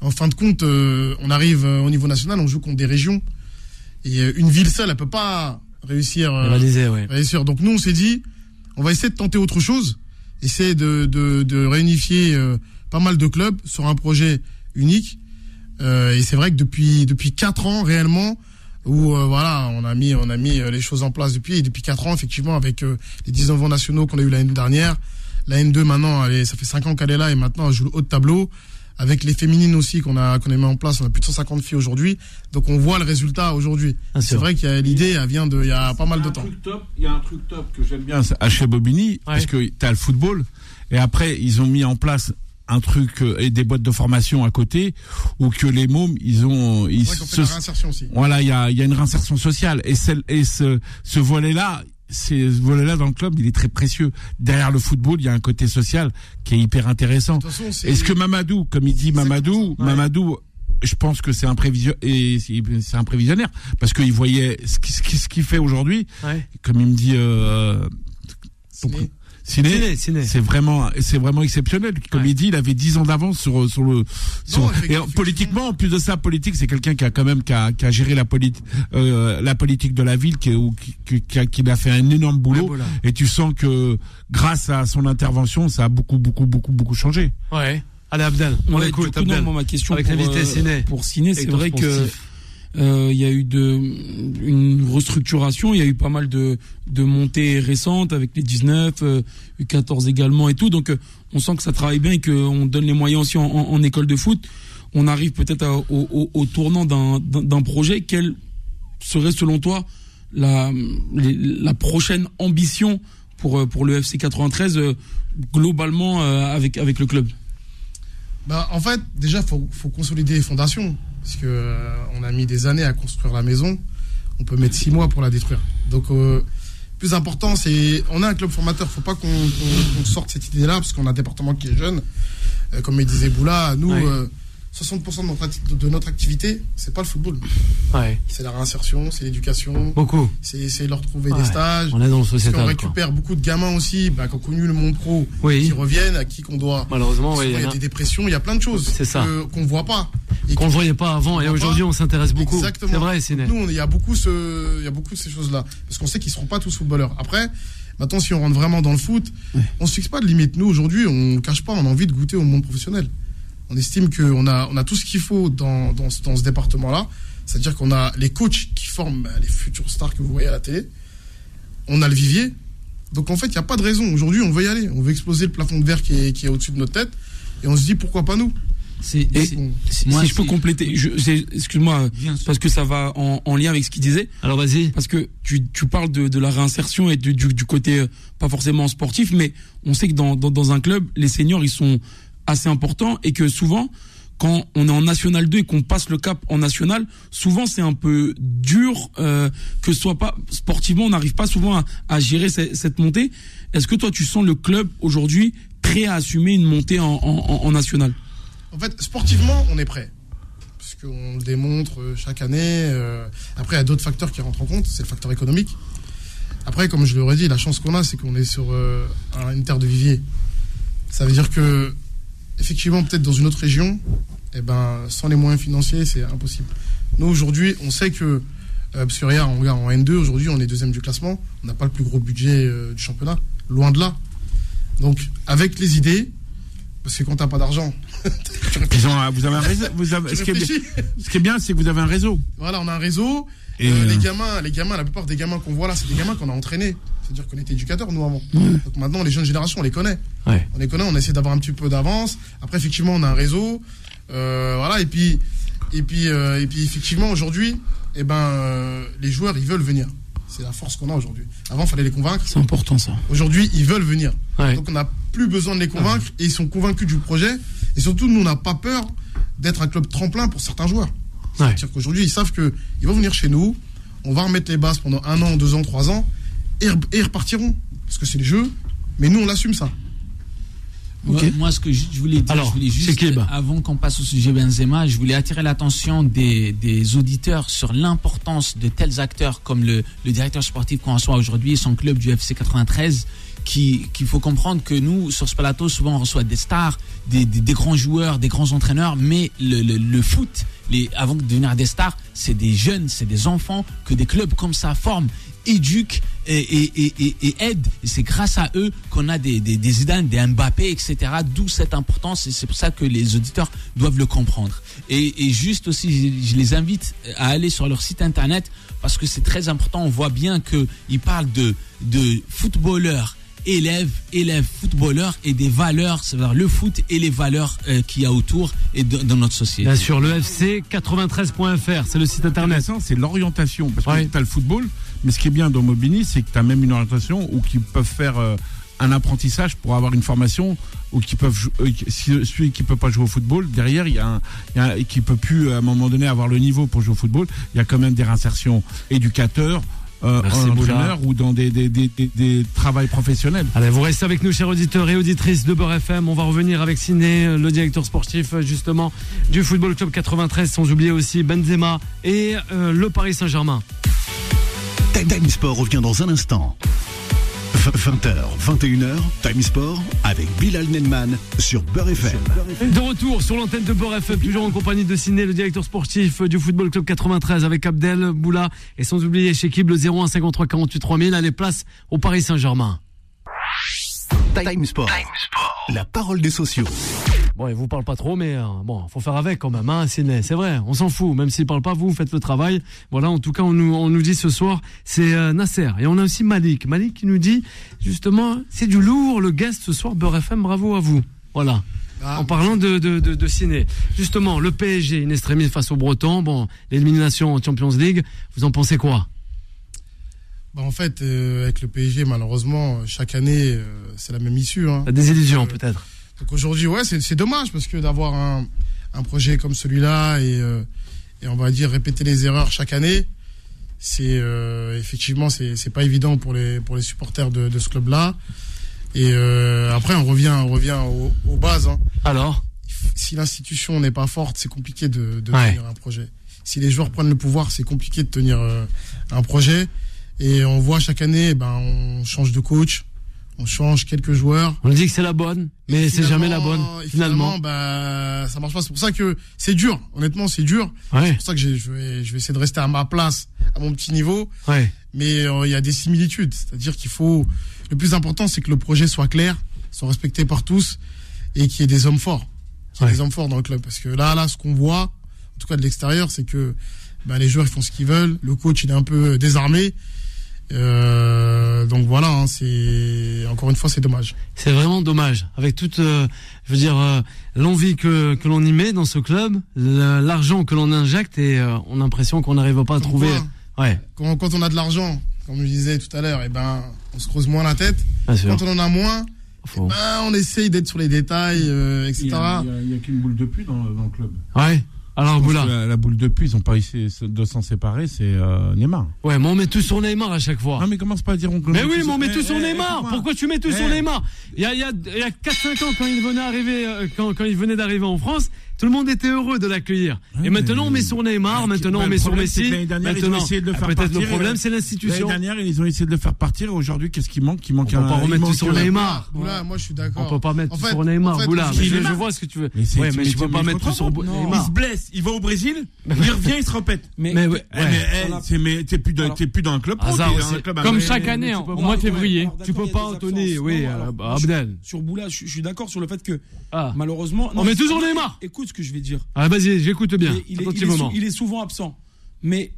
I: En fin de compte, euh, on arrive euh, au niveau national, on joue contre des régions. Et euh, une ville seule, elle peut pas réussir. euh,
B: Rivaliser, ouais.
I: réussir. Donc nous, on s'est dit, on va essayer de tenter autre chose, essayer de, de, de réunifier euh, pas mal de clubs sur un projet unique. Euh, et c'est vrai que depuis depuis quatre ans réellement, où euh, voilà, on a mis on a mis les choses en place depuis et depuis quatre ans effectivement avec euh, les 19 ans nationaux qu'on a eu l'année dernière, la N2 maintenant, elle est- ça fait cinq ans qu'elle est là et maintenant elle joue le haut de tableau. Avec les féminines aussi qu'on a qu'on a mis en place, on a plus de 150 filles aujourd'hui, donc on voit le résultat aujourd'hui.
B: Bien
I: C'est vrai qu'il y a l'idée, elle vient de il y a pas mal de
H: Il y a un
I: temps.
H: truc top- Il y a un truc top que j'aime bien c'est à chez Bobigny, parce que tu as le football, et après, ils ont mis en place un truc euh, et des boîtes de formation à côté où que les mômes ils ont ils se-
I: la réinsertion aussi.
H: voilà il y a il y a une réinsertion sociale et celle et ce ce volet là ce volet là dans le club il est très précieux derrière le football il y a un côté social qui est hyper intéressant est-ce que Mamadou comme il dit Mamadou
B: Ouais.
H: Mamadou je pense que c'est un et c'est un prévisionnaire parce qu'il voyait ce qui- ce qui- ce qu'il fait aujourd'hui
B: Ouais.
H: comme il me dit euh,
I: Ciné.
H: c'est vraiment c'est vraiment exceptionnel comme
B: Ouais.
H: il dit il avait 10 ans d'avance sur sur le sur- et
I: effectivement.
H: politiquement en plus de ça politique c'est quelqu'un qui a quand même qui a, qui a géré la politique euh, la politique de la ville qui, est- ou qui, qui, qui a, qui a fait un énorme
B: Ouais,
H: boulot
B: voilà.
H: et tu sens que grâce à son intervention ça a beaucoup beaucoup beaucoup beaucoup changé
B: Ouais. Allez, Abdel, on
D: Ouais,
B: écoute,
D: coup,
B: Abdel.
D: non, moi, ma question
B: Avec
D: pour,
B: l'invité
D: euh,
B: Ciné.
D: pour Ciné, c'est vrai que
B: Sportif.
D: euh, il y a eu de une restructuration, il y a eu pas mal de de montées récentes avec les 19, euh, U14 également et tout. Donc euh, on sent que ça travaille bien et qu'on donne les moyens aussi en, en- en école de foot. On arrive peut-être au, au, au tournant d'un projet. Quelle serait selon toi la la prochaine ambition pour euh, pour le FC 93 euh, globalement euh, avec avec le club?
I: Bah, en fait, déjà, faut, faut consolider les fondations. Parce que euh, on a mis des années à construire la maison. On peut mettre six mois pour la détruire. Donc, euh, plus important, c'est. On a un club formateur. Faut pas qu'on sorte cette idée-là, parce qu'on a un département qui est jeune. Euh, comme il disait Boula, nous,
B: Ouais.
I: Euh, 60% de notre, de notre activité, c'est pas le football.
B: Ouais.
I: C'est la réinsertion, c'est l'éducation.
B: Beaucoup.
I: C'est c'est leur trouver
B: Ouais.
I: des stages.
B: On est dans le sociétal. quoi.
I: récupère beaucoup de gamins aussi, bah, qui ont connu le monde pro,
B: Oui.
I: qui reviennent, à qui qu'on doit.
B: Malheureusement, oui,
I: il y a des dépressions, il y a plein de choses
B: C'est
I: qu'on voit pas.
B: Qu'on ne voyait pas avant et aujourd'hui on s'intéresse beaucoup.
I: Exactement.
B: C'est vrai, Ciné.
I: Nous, on- il y a beaucoup ce, il y a beaucoup de ces choses-là, parce qu'on sait qu'ils seront pas tous footballeurs. Après, maintenant, si on rentre vraiment dans le foot, on se fixe pas de limite. Nous, aujourd'hui, on cache pas, on a envie de goûter au monde professionnel. On estime qu'on a, on a tout ce qu'il faut dans, dans, ce- dans ce département-là. C'est-à-dire qu'on a les coachs qui forment les futures stars que vous voyez à la télé. On a le vivier. Donc en fait, il n'y a pas de raison. Aujourd'hui, on veut y aller. On veut exploser le plafond de verre qui est, qui est au-dessus de notre tête. Et on se dit pourquoi pas nous?
C: C'est, Moi,
D: si je peux compléter, excuse-moi, parce que ça va en, en lien avec ce qu'il disait.
B: Alors vas-y.
D: Parce que tu, tu parles de, de la réinsertion et du, du, du côté euh, pas forcément sportif, mais on sait que dans, dans, dans un club, les seniors, ils sont assez importants et que souvent, quand on est en National 2 et qu'on passe le cap en National, souvent c'est un peu dur, euh, que ce soit pas sportivement, on n'arrive pas souvent à, gérer ce- cette montée. Est-ce que toi, tu sens le club aujourd'hui prêt à assumer une montée en, National?
I: En fait, sportivement, on est prêt. Parce qu'on le démontre euh, chaque année. euh, Après, il y a d'autres facteurs qui rentrent en compte. C'est le facteur économique. Après, comme je l'aurais dit, la chance qu'on a, c'est qu'on est sur un- une terre de vivier. Ça veut dire que, effectivement, peut-être dans une autre région, eh ben, sans les moyens financiers, c'est impossible. Nous, aujourd'hui, on sait que, euh, parce que regarde, on regarde en N2, aujourd'hui, on est deuxième du classement. On n'a pas le plus gros budget euh, du championnat. Loin de là. Donc, avec les idées, parce que quand t'as pas d'argent,
H: Ils ont vous avez un réseau. Vous avez, ce, qui est, bien-
I: réfléchis.
H: ce qui est bien, c'est que vous avez un réseau.
I: Voilà, on a un réseau.
H: Et,
I: euh, les gamins, les gamins, la plupart des gamins qu'on voit là, c'est des gamins qu'on a entraînés. C'est-à-dire qu'on était éducateurs, nous, avant. Donc maintenant, les jeunes générations, on les connaît.
B: Ouais.
I: On les connaît, on essaie d'avoir un petit peu d'avance. Après, effectivement, on a un réseau. Euh, voilà, et puis, et puis, euh, et puis effectivement, aujourd'hui, eh ben, euh, les joueurs, ils veulent venir. C'est la force qu'on a aujourd'hui. Avant, il fallait les convaincre.
D: C'est important ça.
I: Aujourd'hui, ils veulent venir.
B: Ouais.
I: Donc, on n'a plus besoin de les convaincre et ils sont convaincus du projet. Et surtout, nous, on n'a pas peur d'être un club tremplin pour certains joueurs. C'est-à-dire qu'aujourd'hui, ils savent qu'ils vont venir chez nous, on va remettre les bases pendant un an, deux ans, trois ans, et, ils repartiront. Parce que c'est les jeux, mais nous, on l'assume ça.
C: Moi, ce que je voulais dire,
B: Alors,
C: je voulais juste,
B: Shekib.
C: avant qu'on passe au sujet Benzema, je voulais attirer l'attention des, des auditeurs sur l'importance de tels acteurs comme le, le directeur sportif qu'on reçoit aujourd'hui et son club du FC 93, qui qu'il faut comprendre que nous, sur ce plateau, souvent on reçoit des stars, des, grands joueurs, des grands entraîneurs, mais le, foot, les, avant de devenir des stars, c'est des jeunes, c'est des enfants que des clubs comme ça forment éduquent et, aident. Et c'est grâce à eux qu'on a des, des, des Zidane, des Mbappé, etc. D'où cette importance et c'est pour ça que les auditeurs doivent le comprendre. Et, et juste aussi, je, je les invite à aller sur leur site internet parce que c'est très important. On voit bien qu'ils parlent de, de footballeurs élèves, élèves footballeurs et des valeurs, c'est-à-dire le foot et les valeurs euh, qu'il y a autour et de- dans notre société.
B: Bien sûr, le FC93.fr, c'est le site internet.
H: Intéressant, c'est l'orientation. Parce
B: Ouais.
H: que tu as le football, mais ce qui est bien dans Mobini, c'est que tu as même une orientation où qu'ils peuvent faire euh, un apprentissage pour avoir une formation, ou qui peuvent euh, qui- si- celui qui peut pas jouer au football, derrière, il y a un, il y a un- qui peut plus à un moment donné avoir le niveau pour jouer au football. Il y a quand même des réinsertions éducateurs, euh,
B: Merci, Boula.
H: ou dans des, des, des, des, des travails professionnels.
B: Allez, vous restez avec nous, chers auditeurs et auditrices de Beurre FM. On va revenir avec Ciné, le directeur sportif, euh, justement, du Football Club 93, sans oublier aussi Benzema et euh, le Paris Saint-Germain.
A: Time Sport revient dans un instant. 20h, 21h, Time Sport avec Bilal Nenman sur Beurre FM.
B: De retour sur l'antenne de Beurre FM, toujours en compagnie de Ciné, le directeur sportif du Football Club 93, avec Abdel, Boula et sans oublier Chekib, le 01 53 48 3000, à les places au Paris Saint-Germain.
A: Time Sport. La parole des sociaux.
B: Bon, il vous parle pas trop, mais euh, bon, faut faire avec quand même, hein. C'est vrai, on s'en fout. Même s'il parle pas, vous, vous faites le travail. Voilà, en tout cas, on nous, on nous dit ce soir, c'est euh, Nasser. Et on a aussi Malik. Malik qui nous dit, justement, c'est du lourd le guest ce soir, Beurre FM, bravo à vous. Voilà.
I: Ah,
B: En parlant de, de, de, de ciné. Justement, le PSG, une extrémiste face aux Bretons. Bon, l'élimination en Champions League, vous en pensez quoi?
I: Bah, en fait, euh, avec le PSG, malheureusement, chaque année, euh, c'est la même issue. Hein.
B: La désillusion,
I: Euh,
B: peut-être.
I: Donc aujourd'hui, ouais, c'est dommage parce que d'avoir un, un projet comme celui-là et, euh, et on va dire répéter les erreurs chaque année, c'est euh, effectivement c'est pas évident pour les pour les supporters de, de ce club-là. Et euh, après, on revient on revient aux, aux bases. hein.
B: Alors?
I: Si l'institution n'est pas forte, c'est compliqué de, de
B: Ouais.
I: tenir un projet. Si les joueurs prennent le pouvoir, c'est compliqué de tenir un projet. Et on voit chaque année, eh ben on change de coach, on change quelques joueurs.
B: On dit que c'est la bonne, mais c'est jamais la bonne, finalement.
I: bah, ça marche pas. C'est pour ça que c'est dur. Honnêtement, c'est dur.
B: Ouais.
I: C'est pour ça que je vais, je vais essayer de rester à ma place, à mon petit niveau.
B: Ouais.
I: Mais euh, il y a des similitudes. C'est-à-dire qu'il faut. Le plus important, c'est que le projet soit clair, soit respecté par tous, et qu'il y ait des hommes forts. Qu'il y ait des hommes forts dans le club. Parce que là, là, ce qu'on voit, en tout cas de l'extérieur, c'est que bah, les joueurs ils font ce qu'ils veulent. Le coach, il est un peu désarmé. Euh, donc voilà, hein, c'est encore une fois, c'est dommage.
B: C'est vraiment dommage. Avec toute, euh, je veux dire, euh, l'envie que, que l'on y met dans ce club, l'argent que l'on injecte, et euh, on a l'impression qu'on n'arrive pas à trouver. Ouais.
I: Quand, quand on a de l'argent, comme je disais tout à l'heure, et ben, on se creuse moins la tête.
B: Bien sûr.
I: Quand on en a moins, eh ben, on essaye d'être sur les détails, euh, etc.
H: Il y a, qu'une boule de pu dans, dans le club.
B: Ouais. Alors,
H: La, la boule de pu, ils ont pas essayé de s'en séparer, c'est euh, Neymar.
B: Ouais, mais on met tout sur Neymar à chaque fois.
H: Non, mais commence pas à dire on
B: Mais oui, mais on met
H: Eh,
B: tout sur
H: eh,
B: Neymar. Pourquoi tu mets tout sur
H: Eh.
B: Neymar? Il y a, il y a, il y a 4-5 ans, quand il venait arriver, euh, quand, quand il venait d'arriver en France, tout le monde était heureux de l'accueillir. Et maintenant, on met sur Neymar, maintenant,
H: Bah,
B: on met sur Messi.
H: que L'année dernière, ils
B: Maintenant,
H: ont essayé de le
B: ah,
H: faire
B: peut-être
H: partir.
B: le problème,
H: et-
B: c'est l'institution.
H: L'année dernière, ils ont essayé de le faire partir. et Aujourd'hui, qu'est-ce qui manque? Il manque
B: On peut
H: un.
B: pas
H: il
B: remettre tout sur Neymar.
I: Boula, moi je suis d'accord.
B: On peut pas mettre
I: En
B: tout
I: fait-
B: sur Neymar,
I: en fait,
B: Boula.
I: je-
H: Neymar.
B: vois ce que tu veux. Ouais, mais je peux pas mettre tout sur
H: pas. Il
B: Neymar.
H: se blesse, il va au Brésil, il revient, il se repète.
D: Mais,
B: Mais
H: t'es plus, dans-
D: Alors-
H: t'es plus dans un club
F: Comme chaque année, hein, au
B: pas-
F: mois de février.
B: Tu peux
D: d'accord, il y a
B: pas entonner, oui, euh, Abdel.
D: Sur Boula, je, suis d'accord sur le fait que
B: Ah.
D: malheureusement.
B: On met toujours Neymar.
D: Écoute ce que je vais dire.
B: Ah, vas-y, j'écoute bien.
D: Il est- il, est,
B: Un petit
D: il est sou-
B: moment.
D: il est souvent absent. Mais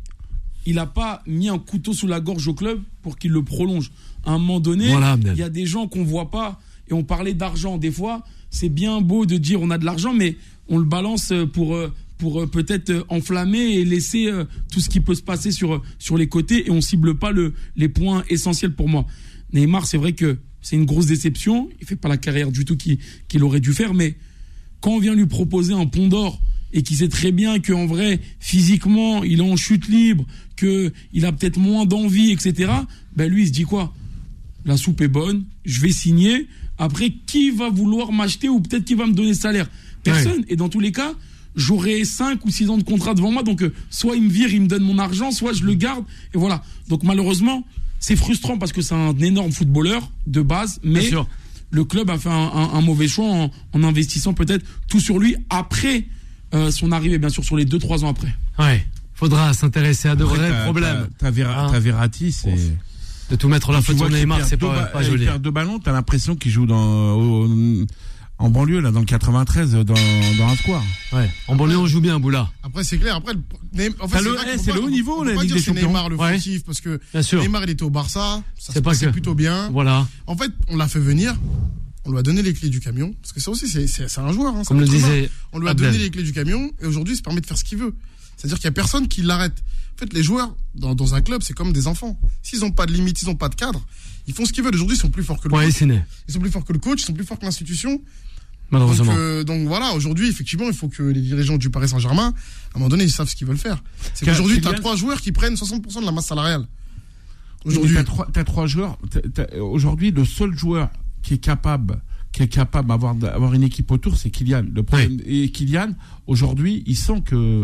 D: il n'a pas mis un couteau sous la gorge au club pour qu'il le prolonge. À un moment donné,
B: Voilà,
D: il y a des gens qu'on voit pas. Et on parlait d'argent. Des fois, c'est bien beau de dire on a de l'argent, mais on le balance pour, euh, pour euh, peut-être euh, enflammer et laisser tout ce qui peut se passer sur, sur les côtés. Et on cible pas le, les points essentiels pour moi. Neymar, c'est vrai que c'est une grosse déception. Il fait pas la carrière du tout qu'il qu'il aurait dû faire, mais quand on vient lui proposer un pont d'or et qu'il sait très bien qu'en vrai, physiquement, il est en chute libre, qu'il a peut-être moins d'envie, etc., ben lui, il se dit quoi? La soupe est bonne, je vais signer. Après, qui va vouloir m'acheter ou peut-être qui va me donner salaire? Personne. Et dans tous les cas, j'aurai 5 ou 6 ans de contrat devant moi. Donc, euh, soit il me vire, il me donne mon argent, soit je le garde. Et voilà. Donc, malheureusement, c'est frustrant parce que c'est un énorme footballeur de base, mais
B: Bien sûr.
D: Le club a fait un, un- un mauvais choix en, en investissant peut-être tout sur lui après euh, son arrivée, bien sûr, sur les 2-3 ans après.
B: Ouais. Faudra s'intéresser à de
H: Après,
B: vrais
H: t'as-
B: problèmes.
H: t'as-
B: Hein
H: t'as Verratti, c'est.
B: De tout mettre la
H: Tu
B: faute sur Neymar, c'est
H: deux
B: pas, pas
H: il
B: joli.
H: perd deux ballons, t'as l'impression qu'il joue dans, au- en banlieue, là, dans le 93, dans, dans un square.
B: Ouais. En banlieue, on joue bien, Boula.
I: Après, c'est clair. Après, le- Neym- en fait,
H: T'as le- eh, c'est le haut niveau,
I: on
H: la Ligue des
I: c'est
H: Champions.
I: Neymar le
B: Ouais.
I: fautif parce que
B: Bien sûr.
I: Neymar il était au Barça, ça
B: C'est
I: se
B: pas
I: passait
B: que-
I: plutôt bien.
B: Voilà.
I: En fait, on l'a fait venir, on lui a donné les clés du camion parce que ça aussi c'est c'est c'est un joueur. Hein, c'est
B: Comme le disait
I: on lui a
B: Abdel.
I: donné les clés du camion et aujourd'hui il se permet de faire ce qu'il veut. C'est-à-dire qu'il y a personne qui l'arrête. En fait, les joueurs dans, dans un club c'est comme des enfants. S'ils n'ont pas de limite, ils n'ont pas de cadre, ils font ce qu'ils veulent. Aujourd'hui ils sont plus forts que le
B: Ouais,
I: coach. Ils sont plus forts que le coach, ils sont plus forts que l'institution. Donc,
B: Malheureusement.
I: euh, donc voilà, aujourd'hui, effectivement, il faut que les dirigeants du Paris Saint-Germain, à un moment donné, ils savent ce qu'ils veulent faire. C'est qu'aujourd'hui, tu as trois joueurs qui prennent 60% de la masse salariale.
H: Aujourd'hui, t'as trois, joueurs. Aujourd'hui, le seul joueur qui est capable, qui est capable d'avoir d'avoir une équipe autour, c'est Kylian. Le problème et Kylian, aujourd'hui, il sent que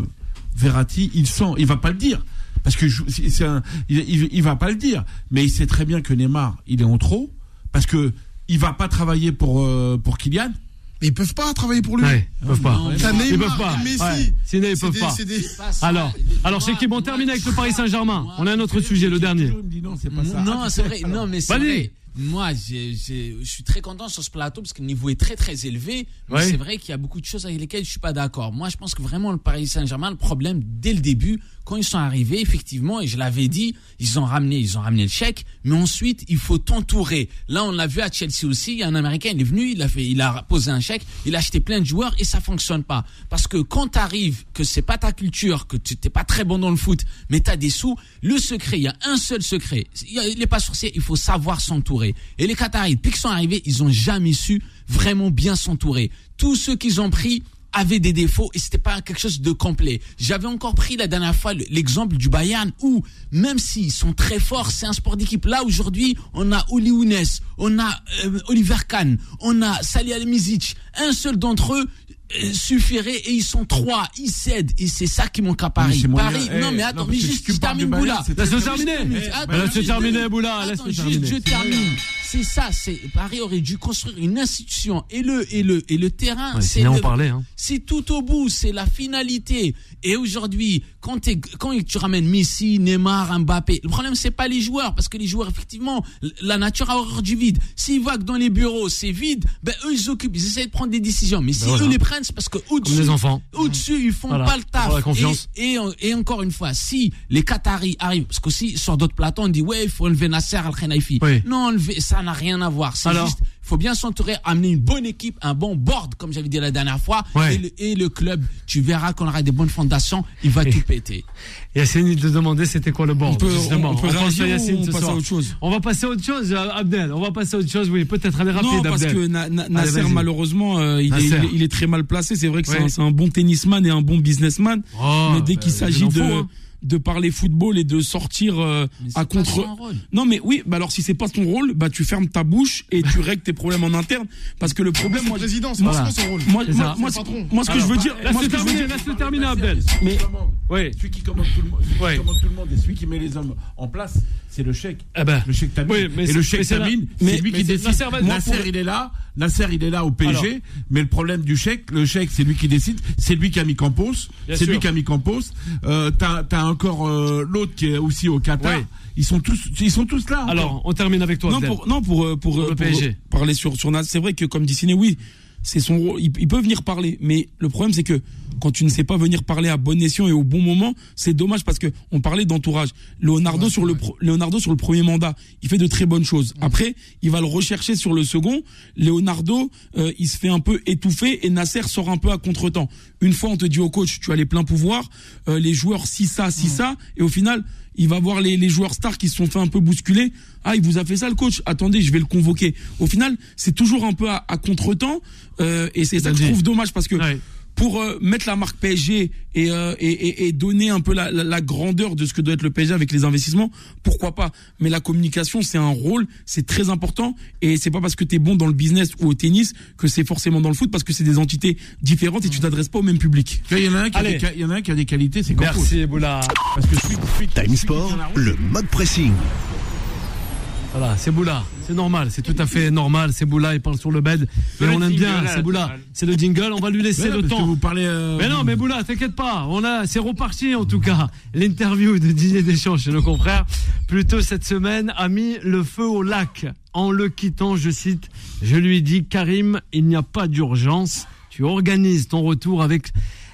H: Verratti, il sent, il va pas le dire. Parce que je- c'est un, il, il, il va pas le dire, mais il sait très bien que Neymar, il est en trop, parce que il va pas travailler pour euh, pour Kylian.
I: mais ils peuvent pas travailler pour lui.
B: Ouais, ils peuvent pas. Ils
I: Neymar
B: peuvent pas.
I: Messi.
B: Ouais. Sinon, ils
I: C'est
B: peuvent
I: des-
B: pas.
I: des-
B: Alors, alors, c'est qui bon, on termine avec le Paris Saint-Germain. On a un autre sujet, le dernier.
H: Non, c'est pas ça.
C: Non, c'est vrai. Non, mais c'est
B: Vas-y.
C: vrai. Moi, je suis très content sur ce plateau parce que le niveau est très très élevé. Mais c'est vrai qu'il y a beaucoup de choses avec lesquelles je suis pas d'accord. Moi, je pense que vraiment le Paris Saint-Germain, le problème dès le début, quand ils sont arrivés, effectivement, et je l'avais dit, ils ont ramené, ils ont ramené le chèque, mais ensuite il faut t'entourer. Là, on l'a vu à Chelsea aussi. Il y a un Américain, il est venu, il a fait, il a posé un chèque, il a acheté plein de joueurs et ça fonctionne pas. Parce que quand t'arrives, que c'est pas ta culture, que tu t'es pas très bon dans le foot, mais t'as des sous, le secret, il y a un seul secret. Il y a- il est pas sorcier, il faut savoir s'entourer. Et les Qataris, depuis qu'ils sont arrivés, ils ont jamais su vraiment bien s'entourer. Tous ceux qu'ils ont pris, avaient des défauts et c'était pas quelque chose de complet. J'avais encore pris la dernière fois le- l'exemple du Bayern où même s'ils sont très forts, c'est un sport d'équipe. Là aujourd'hui, on a Oli Younes, on a euh, Oliver Kahn, on a Salih Almizic. Un seul d'entre eux suffirait et ils sont trois, ils cèdent et c'est ça qui manque à
H: Mais
C: Paris. Paris,
H: Eh,
C: non mais
H: non,
C: attends,
H: parce
C: mais juste je termine Boula.
B: Laisse-le
C: Juste
B: terminer. Eh, laisse-le terminer. Boula,
C: Attends,
B: laisse-le
C: juste,
B: terminer.
C: Je termine. C'est ça, c'est Paris aurait dû construire une institution et le et le et le terrain,
B: Ouais,
C: c'est
B: hein.
C: c'est tout au bout, c'est la finalité. Et aujourd'hui, quand, tu ramènes Messi, Neymar, Mbappé, le problème c'est pas les joueurs, parce que les joueurs effectivement, la nature a horreur du vide. S'ils voient que dans les bureaux c'est vide, ben eux ils s'occupent, ils essayent de prendre des décisions. Mais si
B: voilà.
C: eux les prennent, c'est parce que au-dessus,
B: les enfants.
C: au-dessus ils font
B: Voilà.
C: pas le taf.
B: la confiance.
C: Et, et, et encore une fois, si les Qataris arrivent, parce qu'aussi sur d'autres plateaux on dit ouais il faut enlever Nasser Al Khelaifi.
B: Oui.
C: Non, enlever, ça n'a rien à voir. C'est juste, il faut bien s'entourer, amener une bonne équipe, un bon board, comme j'avais dit la dernière fois.
B: Ouais.
C: Et, le, et le club, tu verras qu'on aura des bonnes fondations, il va tout péter.
B: Yacine te demandait c'était quoi le bord.
D: On peut-
B: justement.
D: on peut
B: pense
D: réagir
B: à Yacine
D: ou on
B: ce
D: à autre chose?
B: On va passer à autre chose, euh, Abdel. On va passer à autre chose, oui. Peut-être aller rapide,
D: Non, parce
B: Abdel.
D: que Na- Nasser, malheureusement, euh, il, est,
B: Nasser.
D: il, est, il est très mal placé. C'est vrai que c'est un- bon tennisman et un bon businessman.
B: Oh,
D: mais dès qu'il
B: bah,
D: s'agit
B: il
D: de,
B: faut, hein.
D: De parler football et de sortir euh, à
C: pas
D: contre.
C: son rôle.
D: Non, mais oui, bah alors si c'est pas ton rôle, bah tu fermes ta bouche et tu règles tes problèmes en interne. Parce que le problème,
I: C'est
D: moi,
I: le président, c'est
D: moi,
I: pas son rôle.
D: moi,
B: C'est
D: moi, moi,
I: le
D: moi, ce que je veux dire, moi,
B: Laisse-le
D: ce que je veux
B: terminer,
D: dire,
B: laisse-le terminer, Abdel.
H: Mais
B: Oui.
H: celui qui commande tout le monde, celui qui
B: Ouais.
H: commande tout le monde et celui qui met les hommes en place, c'est le chèque.
B: Eh ben.
H: Le chèque Tamine.
B: Oui, mais
H: et le chèque Tamine,
D: mais-
H: c'est lui
B: mais
H: qui décide.
B: Nasser va-
H: Nasser,
B: moi, pour-
H: il est là. Nasser, il est là au PSG.
B: Alors.
H: mais le problème du chèque, le chèque, c'est lui qui décide. C'est lui qui a mis Campos. C'est lui qui a mis Campos. Euh, t'as, t'as encore euh, l'autre qui est aussi au Qatar. Ils sont tous, ils sont tous là. encore.
B: Alors, on termine avec toi,
D: non pour non pour euh, pour, euh,
B: le
D: pour,
B: PSG.
D: parler sur sur c'est vrai que comme dit Ciné, oui c'est son rôle il, il peut venir parler mais le problème c'est que quand tu ne sais pas venir parler à bon escient et au bon moment c'est dommage parce que on parlait d'entourage. Leonardo sur le pro- Leonardo sur le premier mandat il fait de très bonnes choses. Après il va le rechercher sur le second. Leonardo euh, il se fait un peu étouffer et Nasser sort un peu à contretemps. Une fois on te dit au coach tu as les pleins pouvoirs euh, les joueurs si ça si ça. Et au final il va voir les, les joueurs stars qui se sont fait un peu bousculer. Ah, il vous a fait ça le coach. Attendez, je vais le convoquer. Au final, c'est toujours un peu à, à contre-temps. Euh, et c'est ça que je trouve dommage parce que
B: Ouais.
D: Pour euh, mettre la marque PSG et, euh, et, et, et donner un peu la, la, la grandeur de ce que doit être le PSG avec les investissements, pourquoi pas Mais la communication, c'est un rôle, c'est très important et c'est pas parce que tu es bon dans le business ou au tennis que c'est forcément dans le foot parce que c'est des entités différentes et tu t'adresses pas au même public.
H: Tu vois, Il y en a un qui a des, il y en a un qui a des qualités, c'est.
B: Merci, Boula.
H: Parce que
A: Time Sport, le mode pressing.
B: Voilà, c'est Boula. C'est normal, c'est tout à fait normal. C'est Boula, il parle sur le bed. Mais
F: le
B: on aime bien, c'est Boula. C'est le jingle, on va lui laisser
H: Mais
B: le temps.
H: vous parlez. euh,
B: Mais non, mais Boula, t'inquiète pas. On a, c'est reparti en tout cas. L'interview de Didier Deschamps chez nos confrères, plus tôt cette semaine, a mis le feu au lac. En le quittant, je cite, je lui dis, Karim, il n'y a pas d'urgence. Tu organises ton retour avec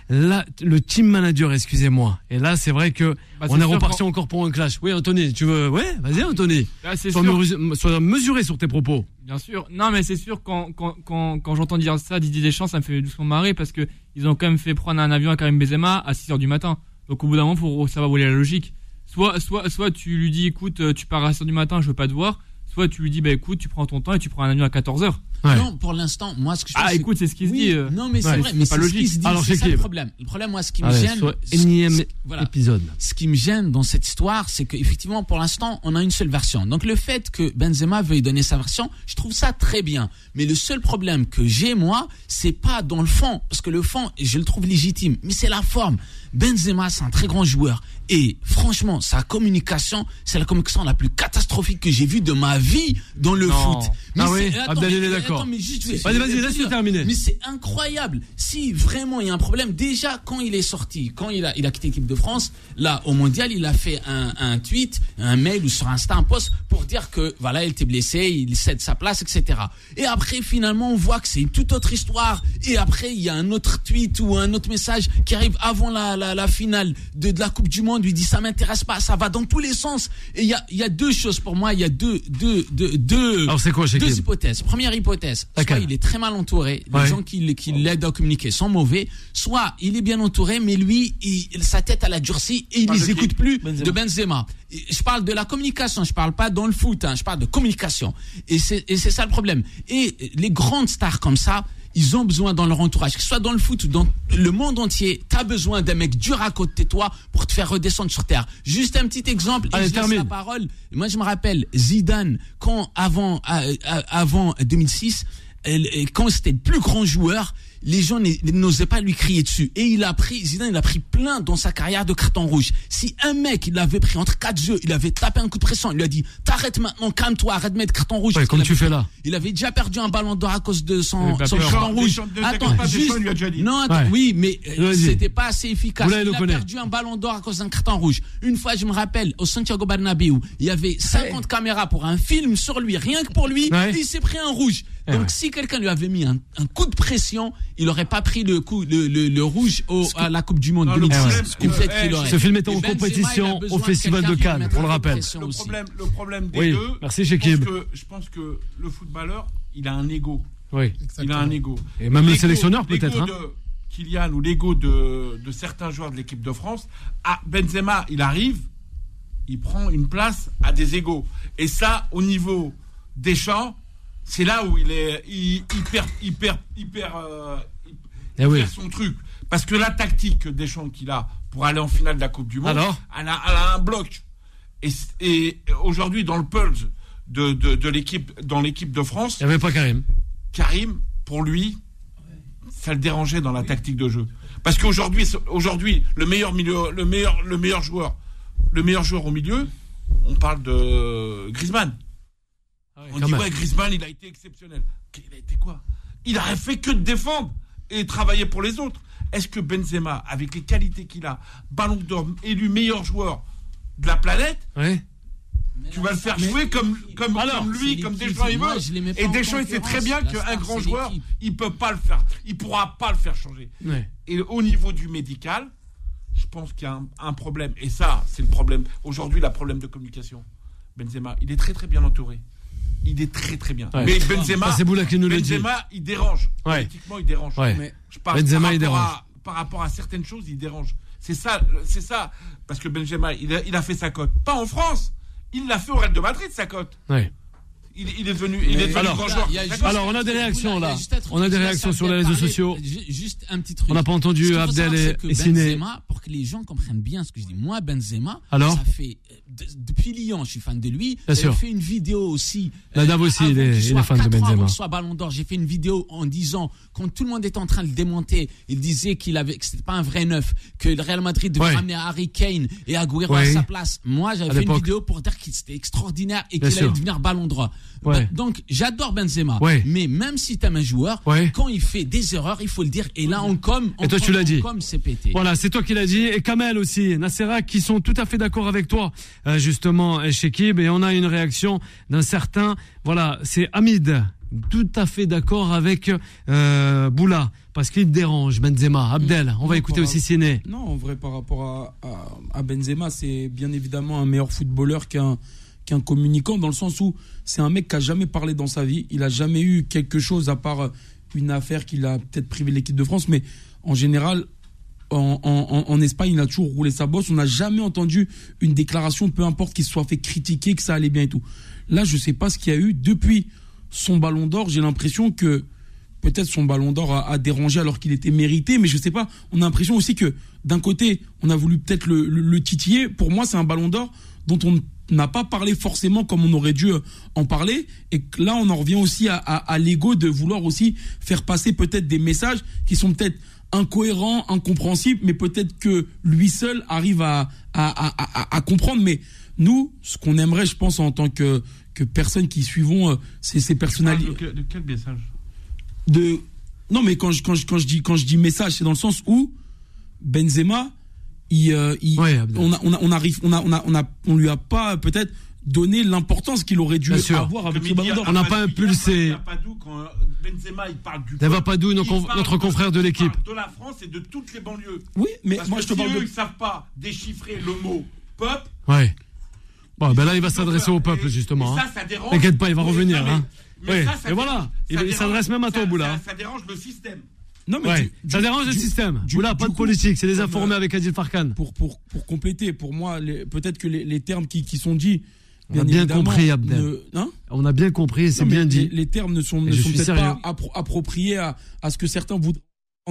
B: la, le team manager, excusez-moi. Et là, c'est vrai que
F: Bah,
B: on est reparti encore pour un clash. Oui, Anthony, tu veux, ouais, vas-y, Anthony.
F: Là, c'est
B: Sois, mesuré sur tes propos.
F: Bien sûr. Non, mais c'est sûr, quand, quand, quand, quand j'entends dire ça, Didier Deschamps, ça me fait doucement marrer parce que ils ont quand même fait prendre un avion à Karim Benzema à 6h du matin. Donc au bout d'un moment, faut, ça va voler la logique. Soit, soit, soit tu lui dis, écoute, euh, tu pars à 6h du matin, je veux pas te voir. Soit tu lui dis, bah écoute, tu prends ton temps et tu prends un avion à 14h.
B: Ouais.
C: Non, pour l'instant, moi, ce que je
F: Ah,
C: pense, c'est-
F: écoute, c'est ce qui se
C: Oui,
F: dit. euh.
C: Non, mais c'est
B: Ouais,
C: vrai,
F: c'est
C: mais
F: pas
C: c'est ce
F: logique.
C: qui se dit.
B: Alors,
C: c'est ça le problème. Le problème, moi, ce qui me
B: Allez,
C: gêne.
B: soit
C: ce-
B: énième
C: ce- voilà.
B: épisode.
C: ce qui me gêne dans cette histoire, c'est qu'effectivement, pour l'instant, on a une seule version. Donc le fait que Benzema veuille donner sa version, je trouve ça très bien. Mais le seul problème que j'ai, moi, c'est pas dans le fond. Parce que le fond, je le trouve légitime. Mais c'est la forme. Benzema, c'est un très grand joueur. Et franchement, sa communication, c'est la communication la plus catastrophique que j'ai vue de ma vie dans le
F: Non.
C: foot. Mais
B: Ah
C: c'est-
B: oui,
C: attends,
B: Abdel, il est
C: mais-
B: d'accord. Vas-y, vas-y,
C: finir.
B: terminer.
C: Mais c'est incroyable. Si vraiment il y a un problème, déjà quand il est sorti, quand il a, il a quitté l'équipe de France, là au mondial, il a fait un, un tweet, un mail ou sur Insta un post pour dire que voilà, il était blessé, il cède sa place, etc. Et après, finalement, on voit que c'est une toute autre histoire. Et après, il y a un autre tweet ou un autre message qui arrive avant la, la, la finale de, de la Coupe du Monde. Il dit ça m'intéresse pas, ça va dans tous les sens. Et il y a, il y a deux choses pour moi. Il y a deux, deux, deux, deux,
B: Alors, quoi,
C: deux hypothèses. Première hypothèse, soit il est très mal entouré, les gens qui, qui l'aident à communiquer sont mauvais, soit il est bien entouré, mais lui, il- sa tête a durci et il les écoute plus de Benzema. Je parle de la communication, je parle pas dans le foot, hein, je parle de communication. Et c'est ça le problème. Et les grandes stars comme ça, ils ont besoin dans leur entourage, que ce soit dans le foot ou dans le monde entier, tu as besoin d'un mec dur à côté de toi pour te faire redescendre sur terre. Juste un petit exemple, et
B: Allez,
C: je
B: termine.
C: la parole. Moi, je me rappelle, Zidane, quand avant, euh, euh, avant 2006, elle- et quand c'était le plus grand joueur, les gens n'osaient pas lui crier dessus. Et il a pris, Zidane, il a pris plein dans sa carrière de carton rouge. Si un mec, il l'avait pris entre quatre jeux, il avait tapé un coup de pression, il lui a dit, t'arrêtes maintenant, calme-toi, arrête de mettre carton rouge.
B: Ouais, comme tu fais là.
C: Il avait déjà perdu un ballon d'or à cause de son, carton rouge. Attends,
H: pas,
C: juste,
H: il lui a déjà dit.
C: non, attends,
B: Ouais.
C: oui, mais euh, c'était pas assez efficace. Il a
B: connaît.
C: perdu un ballon d'or à cause d'un carton rouge. Une fois, je me rappelle, au Santiago Bernabéu, il y avait 50 caméras pour un film sur lui, rien que pour lui, il s'est pris un rouge. Donc,
B: ouais.
C: si quelqu'un lui avait mis un, un coup de pression, il aurait pas pris le coup, le, le, le rouge au, à la Coupe du Monde
H: Non, le
C: 2006.
H: problème,
C: Ou peut-être
H: eh,
C: qu'il aurait.
B: Ce film était en
C: Benzema,
B: compétition au Festival de Cannes, on le
C: pression
H: Le problème, le problème des
B: Oui,
H: deux.
B: merci,
H: je pense que- Je pense que le footballeur, il a un ego.
B: Oui.
H: Il a un ego.
B: Et même le sélectionneur, peut-être, hein.
H: de Kylian ou l'ego de, de certains joueurs de l'équipe de France. Ah, Benzema, il arrive, il prend une place à des égaux. Et ça, au niveau des champs, c'est là où il est, perd, il perd, euh,
B: Eh oui.
H: perd son truc. Parce que la tactique que Deschamps qu'il a pour aller en finale de la Coupe du Monde,
B: Alors
H: elle, a, elle a un bloc. Et, aujourd'hui, dans le pulse de, de, de l'équipe, dans l'équipe de France,
B: Il n'y avait pas Karim.
H: Karim, pour lui, ça le dérangeait dans la tactique de jeu. Parce qu'aujourd'hui, aujourd'hui, le meilleur milieu, le meilleur, le meilleur joueur, le meilleur joueur au milieu, on parle de Griezmann. On
B: quand
H: dit
B: même.
H: ouais, Griezmann, il a été exceptionnel. Il a été quoi? Il a fait que de défendre et travailler pour les autres. Est-ce que Benzema, avec les qualités qu'il a, Ballon d'Or, élu meilleur joueur de la planète, tu vas le faire jouer comme, comme,
B: Alors,
H: comme lui, comme. Deschamps il veut. Et Deschamps, il sait très bien qu'un grand joueur, il peut pas le faire. Il pourra pas le faire changer.
B: Ouais.
H: Et au niveau du médical, je pense qu'il y a un, un problème. Et ça, c'est le problème. Aujourd'hui, le problème de communication. Benzema, il est très très bien entouré. Il est très très bien.
B: Ouais.
H: Mais Benzema,
B: Boula qui nous le dit.
H: Benzema, il dérange.
B: Ouais.
H: Politiquement, il dérange.
B: Ouais.
H: Mais je parle
B: Benzema,
H: par
B: il
H: rapport
B: dérange.
H: à- par rapport à certaines choses, il dérange. C'est ça, c'est ça. Parce que Benzema, il a, il a fait sa cote. Pas en France. Il l'a fait au Real de Madrid, sa cote.
B: Ouais.
H: Il, il est devenu, il est devenu
B: Alors,
H: grand joueur.
B: Alors, on a des réactions, là. On a des réactions sur les réseaux sociaux.
C: Ju- Juste un petit truc.
B: On n'a pas entendu Abdel et- et.
C: Benzema, pour que les gens comprennent bien ce que je dis, moi, Benzema,
B: Alors
C: ça fait euh, de- depuis Lyon, je suis fan de lui. J'ai fait une vidéo aussi.
B: Aussi,
C: avant
B: il est-
C: qu'il
B: il est fan de Benzema.
C: soit Ballon d'Or, j'ai fait une vidéo en disant quand tout le monde était en train de le démonter, il disait qu'il avait que c'était pas un vrai neuf, que le Real Madrid devait ramener Harry Kane et
B: Ouais.
C: à sa place. Moi, j'avais fait une vidéo pour dire qu'il était extraordinaire et qu'il allait devenir Ballon d'Or.
B: Ouais.
C: Donc, j'adore Benzema.
B: Ouais.
C: Mais même si t'aimes un joueur,
B: Ouais.
C: quand il fait des erreurs, il faut le dire. Et là, on comme, on
B: Et toi, tu l'as dit.
C: Comme c'est pété.
B: Voilà, c'est toi qui l'as dit. Et Kamel aussi, Nassera, qui sont tout à fait d'accord avec toi, euh, justement, euh, Shekib. Et on a une réaction d'un certain, voilà, c'est Hamid, tout à fait d'accord avec euh, Boula, parce qu'il dérange Benzema. Abdel, on va écouter aussi Siné.
D: Non, en vrai, par rapport à, à, à Benzema, c'est bien évidemment un meilleur footballeur qu'un qu'un communicant, dans le sens où c'est un mec qui a jamais parlé dans sa vie. Il a jamais eu quelque chose à part une affaire qu'il a peut-être privé l'équipe de France, mais en général, en, en- en Espagne, il a toujours roulé sa bosse. On n'a jamais entendu une déclaration, peu importe qu'il se soit fait critiquer, que ça allait bien et tout. Là, je sais pas ce qu'il y a eu. Depuis son ballon d'or, j'ai l'impression que peut-être son ballon d'or a, dérangé alors qu'il était mérité, mais je sais pas. On a l'impression aussi que d'un côté, on a voulu peut-être le, le- le titiller. Pour moi, c'est un ballon d'or dont on n'a pas parlé forcément comme on aurait dû euh, en parler. Et là, on en revient aussi à, à- à l'ego de vouloir aussi faire passer peut-être des messages qui sont peut-être incohérents, incompréhensibles, mais peut-être que lui seul arrive à, à, à, à- à comprendre. Mais nous, ce qu'on aimerait, je pense, en tant que que personne qui suivons euh, ces, ces personnalités.
H: De, de quel message?
D: De non mais quand je, quand je, quand je dis quand je dis message c'est dans le sens où Benzema il, euh, il-
B: Ouais, Abdel.
D: on a on a on arrive on a on a on a on lui a pas peut-être donné l'importance qu'il aurait dû
B: Bien sûr.
D: avoir avec ce ballon d'or.
B: On n'a pas impulsé.
H: Euh, Benzema il parle du. Il
B: notre- confrère de l'équipe.
H: De la France et de toutes les banlieues.
D: Oui, mais
H: Parce
D: moi
H: que
D: je te
H: si
D: parle
H: eux,
D: de
H: ils savent pas déchiffrer le mot peuple.
B: Ouais. Bon, ben là, il va s'adresser au peuple,
H: Et-
B: justement.
H: et
B: hein.
H: ça, ça dérange.
B: T'inquiète pas, il va
H: Oui,
B: revenir.
H: mais-
B: hein.
H: mais ça, ça
B: Et voilà, il,
H: ça
B: s'adresse même à toi,
H: ça-
B: Boula.
H: Ça, ça dérange le système.
D: Non, mais
B: ouais. ça dérange le système.
D: Oula,
B: pas de politique, c'est
D: des
B: informés
D: euh,
B: avec Adil Farkan.
D: Pour, pour, pour compléter, pour moi, peut-être que les, termes qui, qui sont dits.
B: Bien on a bien compris, Abdel.
D: Ne, hein
B: on a bien compris, c'est bien dit.
D: Les, termes ne sont, ne sont peut-être pas appropriés à, à, ce que certains voudraient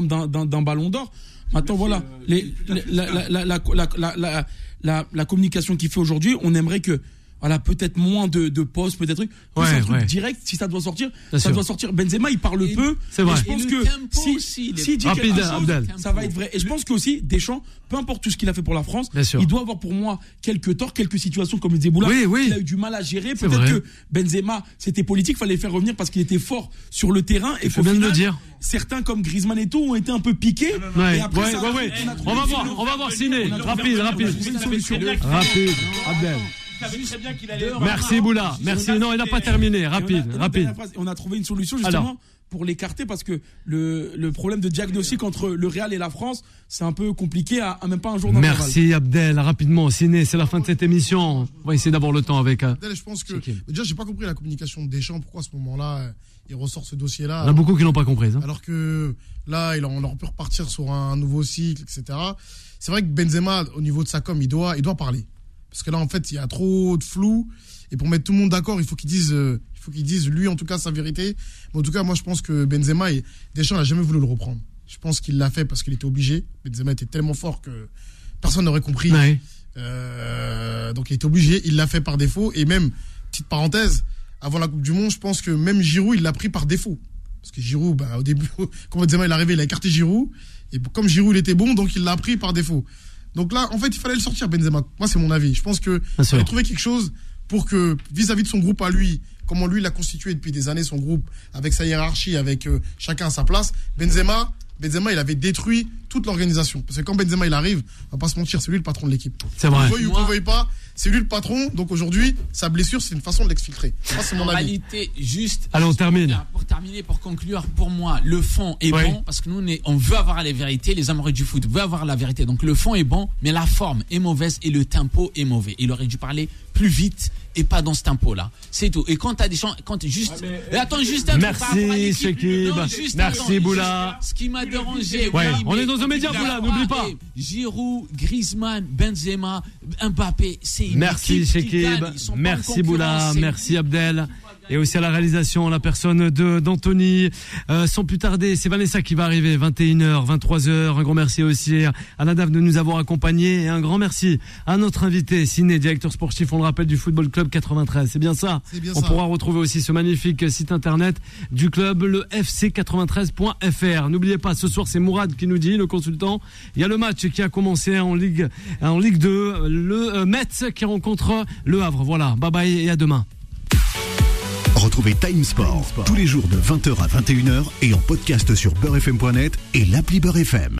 D: d'un ballon d'or. Maintenant, voilà, la, la, la, la, communication qu'il fait aujourd'hui, on aimerait que voilà, peut-être moins de, de posts, peut-être trucs, plus
B: Ouais,
D: un truc
B: ouais.
D: direct, si ça doit sortir,
B: Bien
D: ça
B: sûr.
D: doit sortir. Benzema, il parle
C: Et-
D: peu.
B: C'est
D: et
B: vrai.
D: Je
C: Et
D: pense
C: le
D: que si,
C: aussi, il est-
D: s'il dit
B: Rapide,
D: quelque chose,
B: Abdel.
D: ça va être vrai. Et je pense qu'aussi, Deschamps, peu importe tout ce qu'il a fait pour la France,
B: Bien sûr.
D: il doit avoir pour moi quelques torts, quelques situations, comme le disait Boula,
B: Oui, oui.
D: il a eu du mal à gérer. Peut-être que Benzema, c'était politique, fallait le faire revenir parce qu'il était fort sur le terrain. Et
B: Il faut bien de le dire.
D: Certains comme Griezmann et tout ont été un peu piqués.
B: Ouais,
D: Et après,
B: ouais,
D: ça a-
B: ouais, ouais.
D: on
B: va voir, on va voir Ciné. Rapide, rapide. Rapide, Abdel.
H: Il savait très bien qu'il allait.
B: Merci, Boula. Merci. Non, il n'a pas terminé.
D: Et on a-
B: Rapide, rapide.
D: On a trouvé une solution justement
B: Alors.
D: pour l'écarter parce que le, le problème de diagnostic entre le Real et la France, c'est un peu compliqué à, à même pas un jour.
B: Merci, Abdel. Rapidement, Ciné, c'est la fin de cette émission. On va essayer d'avoir le temps avec. euh,
I: Abdel, je pense que. Déjà, j'ai pas compris la communication de Deschamps. Pourquoi à ce moment-là, euh, il ressort ce dossier-là
B: Il y en a beaucoup qui l'ont pas comprise. hein.
I: alors que là, il on aurait pu repartir sur un nouveau cycle, etc. C'est vrai que Benzema, au niveau de sa com, il doit, il doit parler. Parce que là, en fait, il y a trop de flou. Et pour mettre tout le monde d'accord, il faut qu'il dise, euh, il faut qu'il dise, lui, en tout cas, sa vérité. Mais en tout cas, moi, je pense que Benzema, et Deschamps n'a jamais voulu le reprendre. Je pense qu'il l'a fait parce qu'il était obligé. Benzema était tellement fort que personne n'aurait compris.
B: Ouais.
I: Euh, donc il était obligé, il l'a fait par défaut. Et même, petite parenthèse, avant la Coupe du Monde, je pense que même Giroud, il l'a pris par défaut. Parce que Giroud, bah, au début, quand Benzema est arrivé, il a écarté Giroud. Et comme Giroud, il était bon, donc il l'a pris par défaut. Donc là, en fait, il fallait le sortir, Benzema. Moi, c'est mon avis. Je pense que
B: Bien sûr.
I: il a trouvé quelque chose pour que, vis-à-vis de son groupe à lui, comment lui l'a constitué depuis des années, son groupe, avec sa hiérarchie, avec euh, chacun à sa place, Benzema, Benzema, il avait détruit toute l'organisation. Parce que quand Benzema, il arrive, on va pas se mentir, c'est lui le patron de l'équipe.
B: C'est vrai.
I: Qu'on veuille ou
C: Moi-
I: qu'on veuille pas, c'est lui le patron. Donc aujourd'hui, sa blessure, c'est une façon de l'exfiltrer. Ça, c'est mon avis.
C: réalité, juste.
B: Allez, on termine.
C: Pour, terminer, pour conclure, pour moi, le fond est
B: Oui.
C: bon parce que nous, on, est- on veut avoir la vérité. Les amoureux du foot veulent avoir la vérité. Donc le fond est bon, mais la forme est mauvaise et le tempo est mauvais. Il aurait dû parler plus vite et pas dans cet impôt-là. C'est tout. Et quand tu as des gens, quand juste. Attends, juste un
B: Merci,
C: Chekib.
B: Merci, Boula.
C: Ce qui m'a dérangé.
B: On est dans un média, Boula, n'oublie pas.
C: Giroud, Griezmann, Benzema, Mbappé, c'est
B: Merci,
C: Chekib.
B: Merci, Boula. Merci, Abdel. Et aussi à la réalisation, la personne de d'Anthony. Euh, sans plus tarder, c'est Vanessa qui va arriver, 21h, 23h. Un grand merci aussi à Nadav de nous avoir accompagnés. Et un grand merci à notre invité, Ciné, directeur sportif, on le rappelle, du Football Club 93. C'est bien ça
I: bien
B: On
I: ça.
B: pourra retrouver aussi ce magnifique site internet du club, le fc93.fr. N'oubliez pas, ce soir, c'est Mourad qui nous dit, le consultant. Il y a le match qui a commencé en Ligue, en Ligue 2. Le euh, Metz qui rencontre le Havre. Voilà. Bye bye et à demain.
A: Retrouvez Time Sport tous les jours de 20h à 21h et en podcast sur beurrefm.net et l'appli Beurrefm.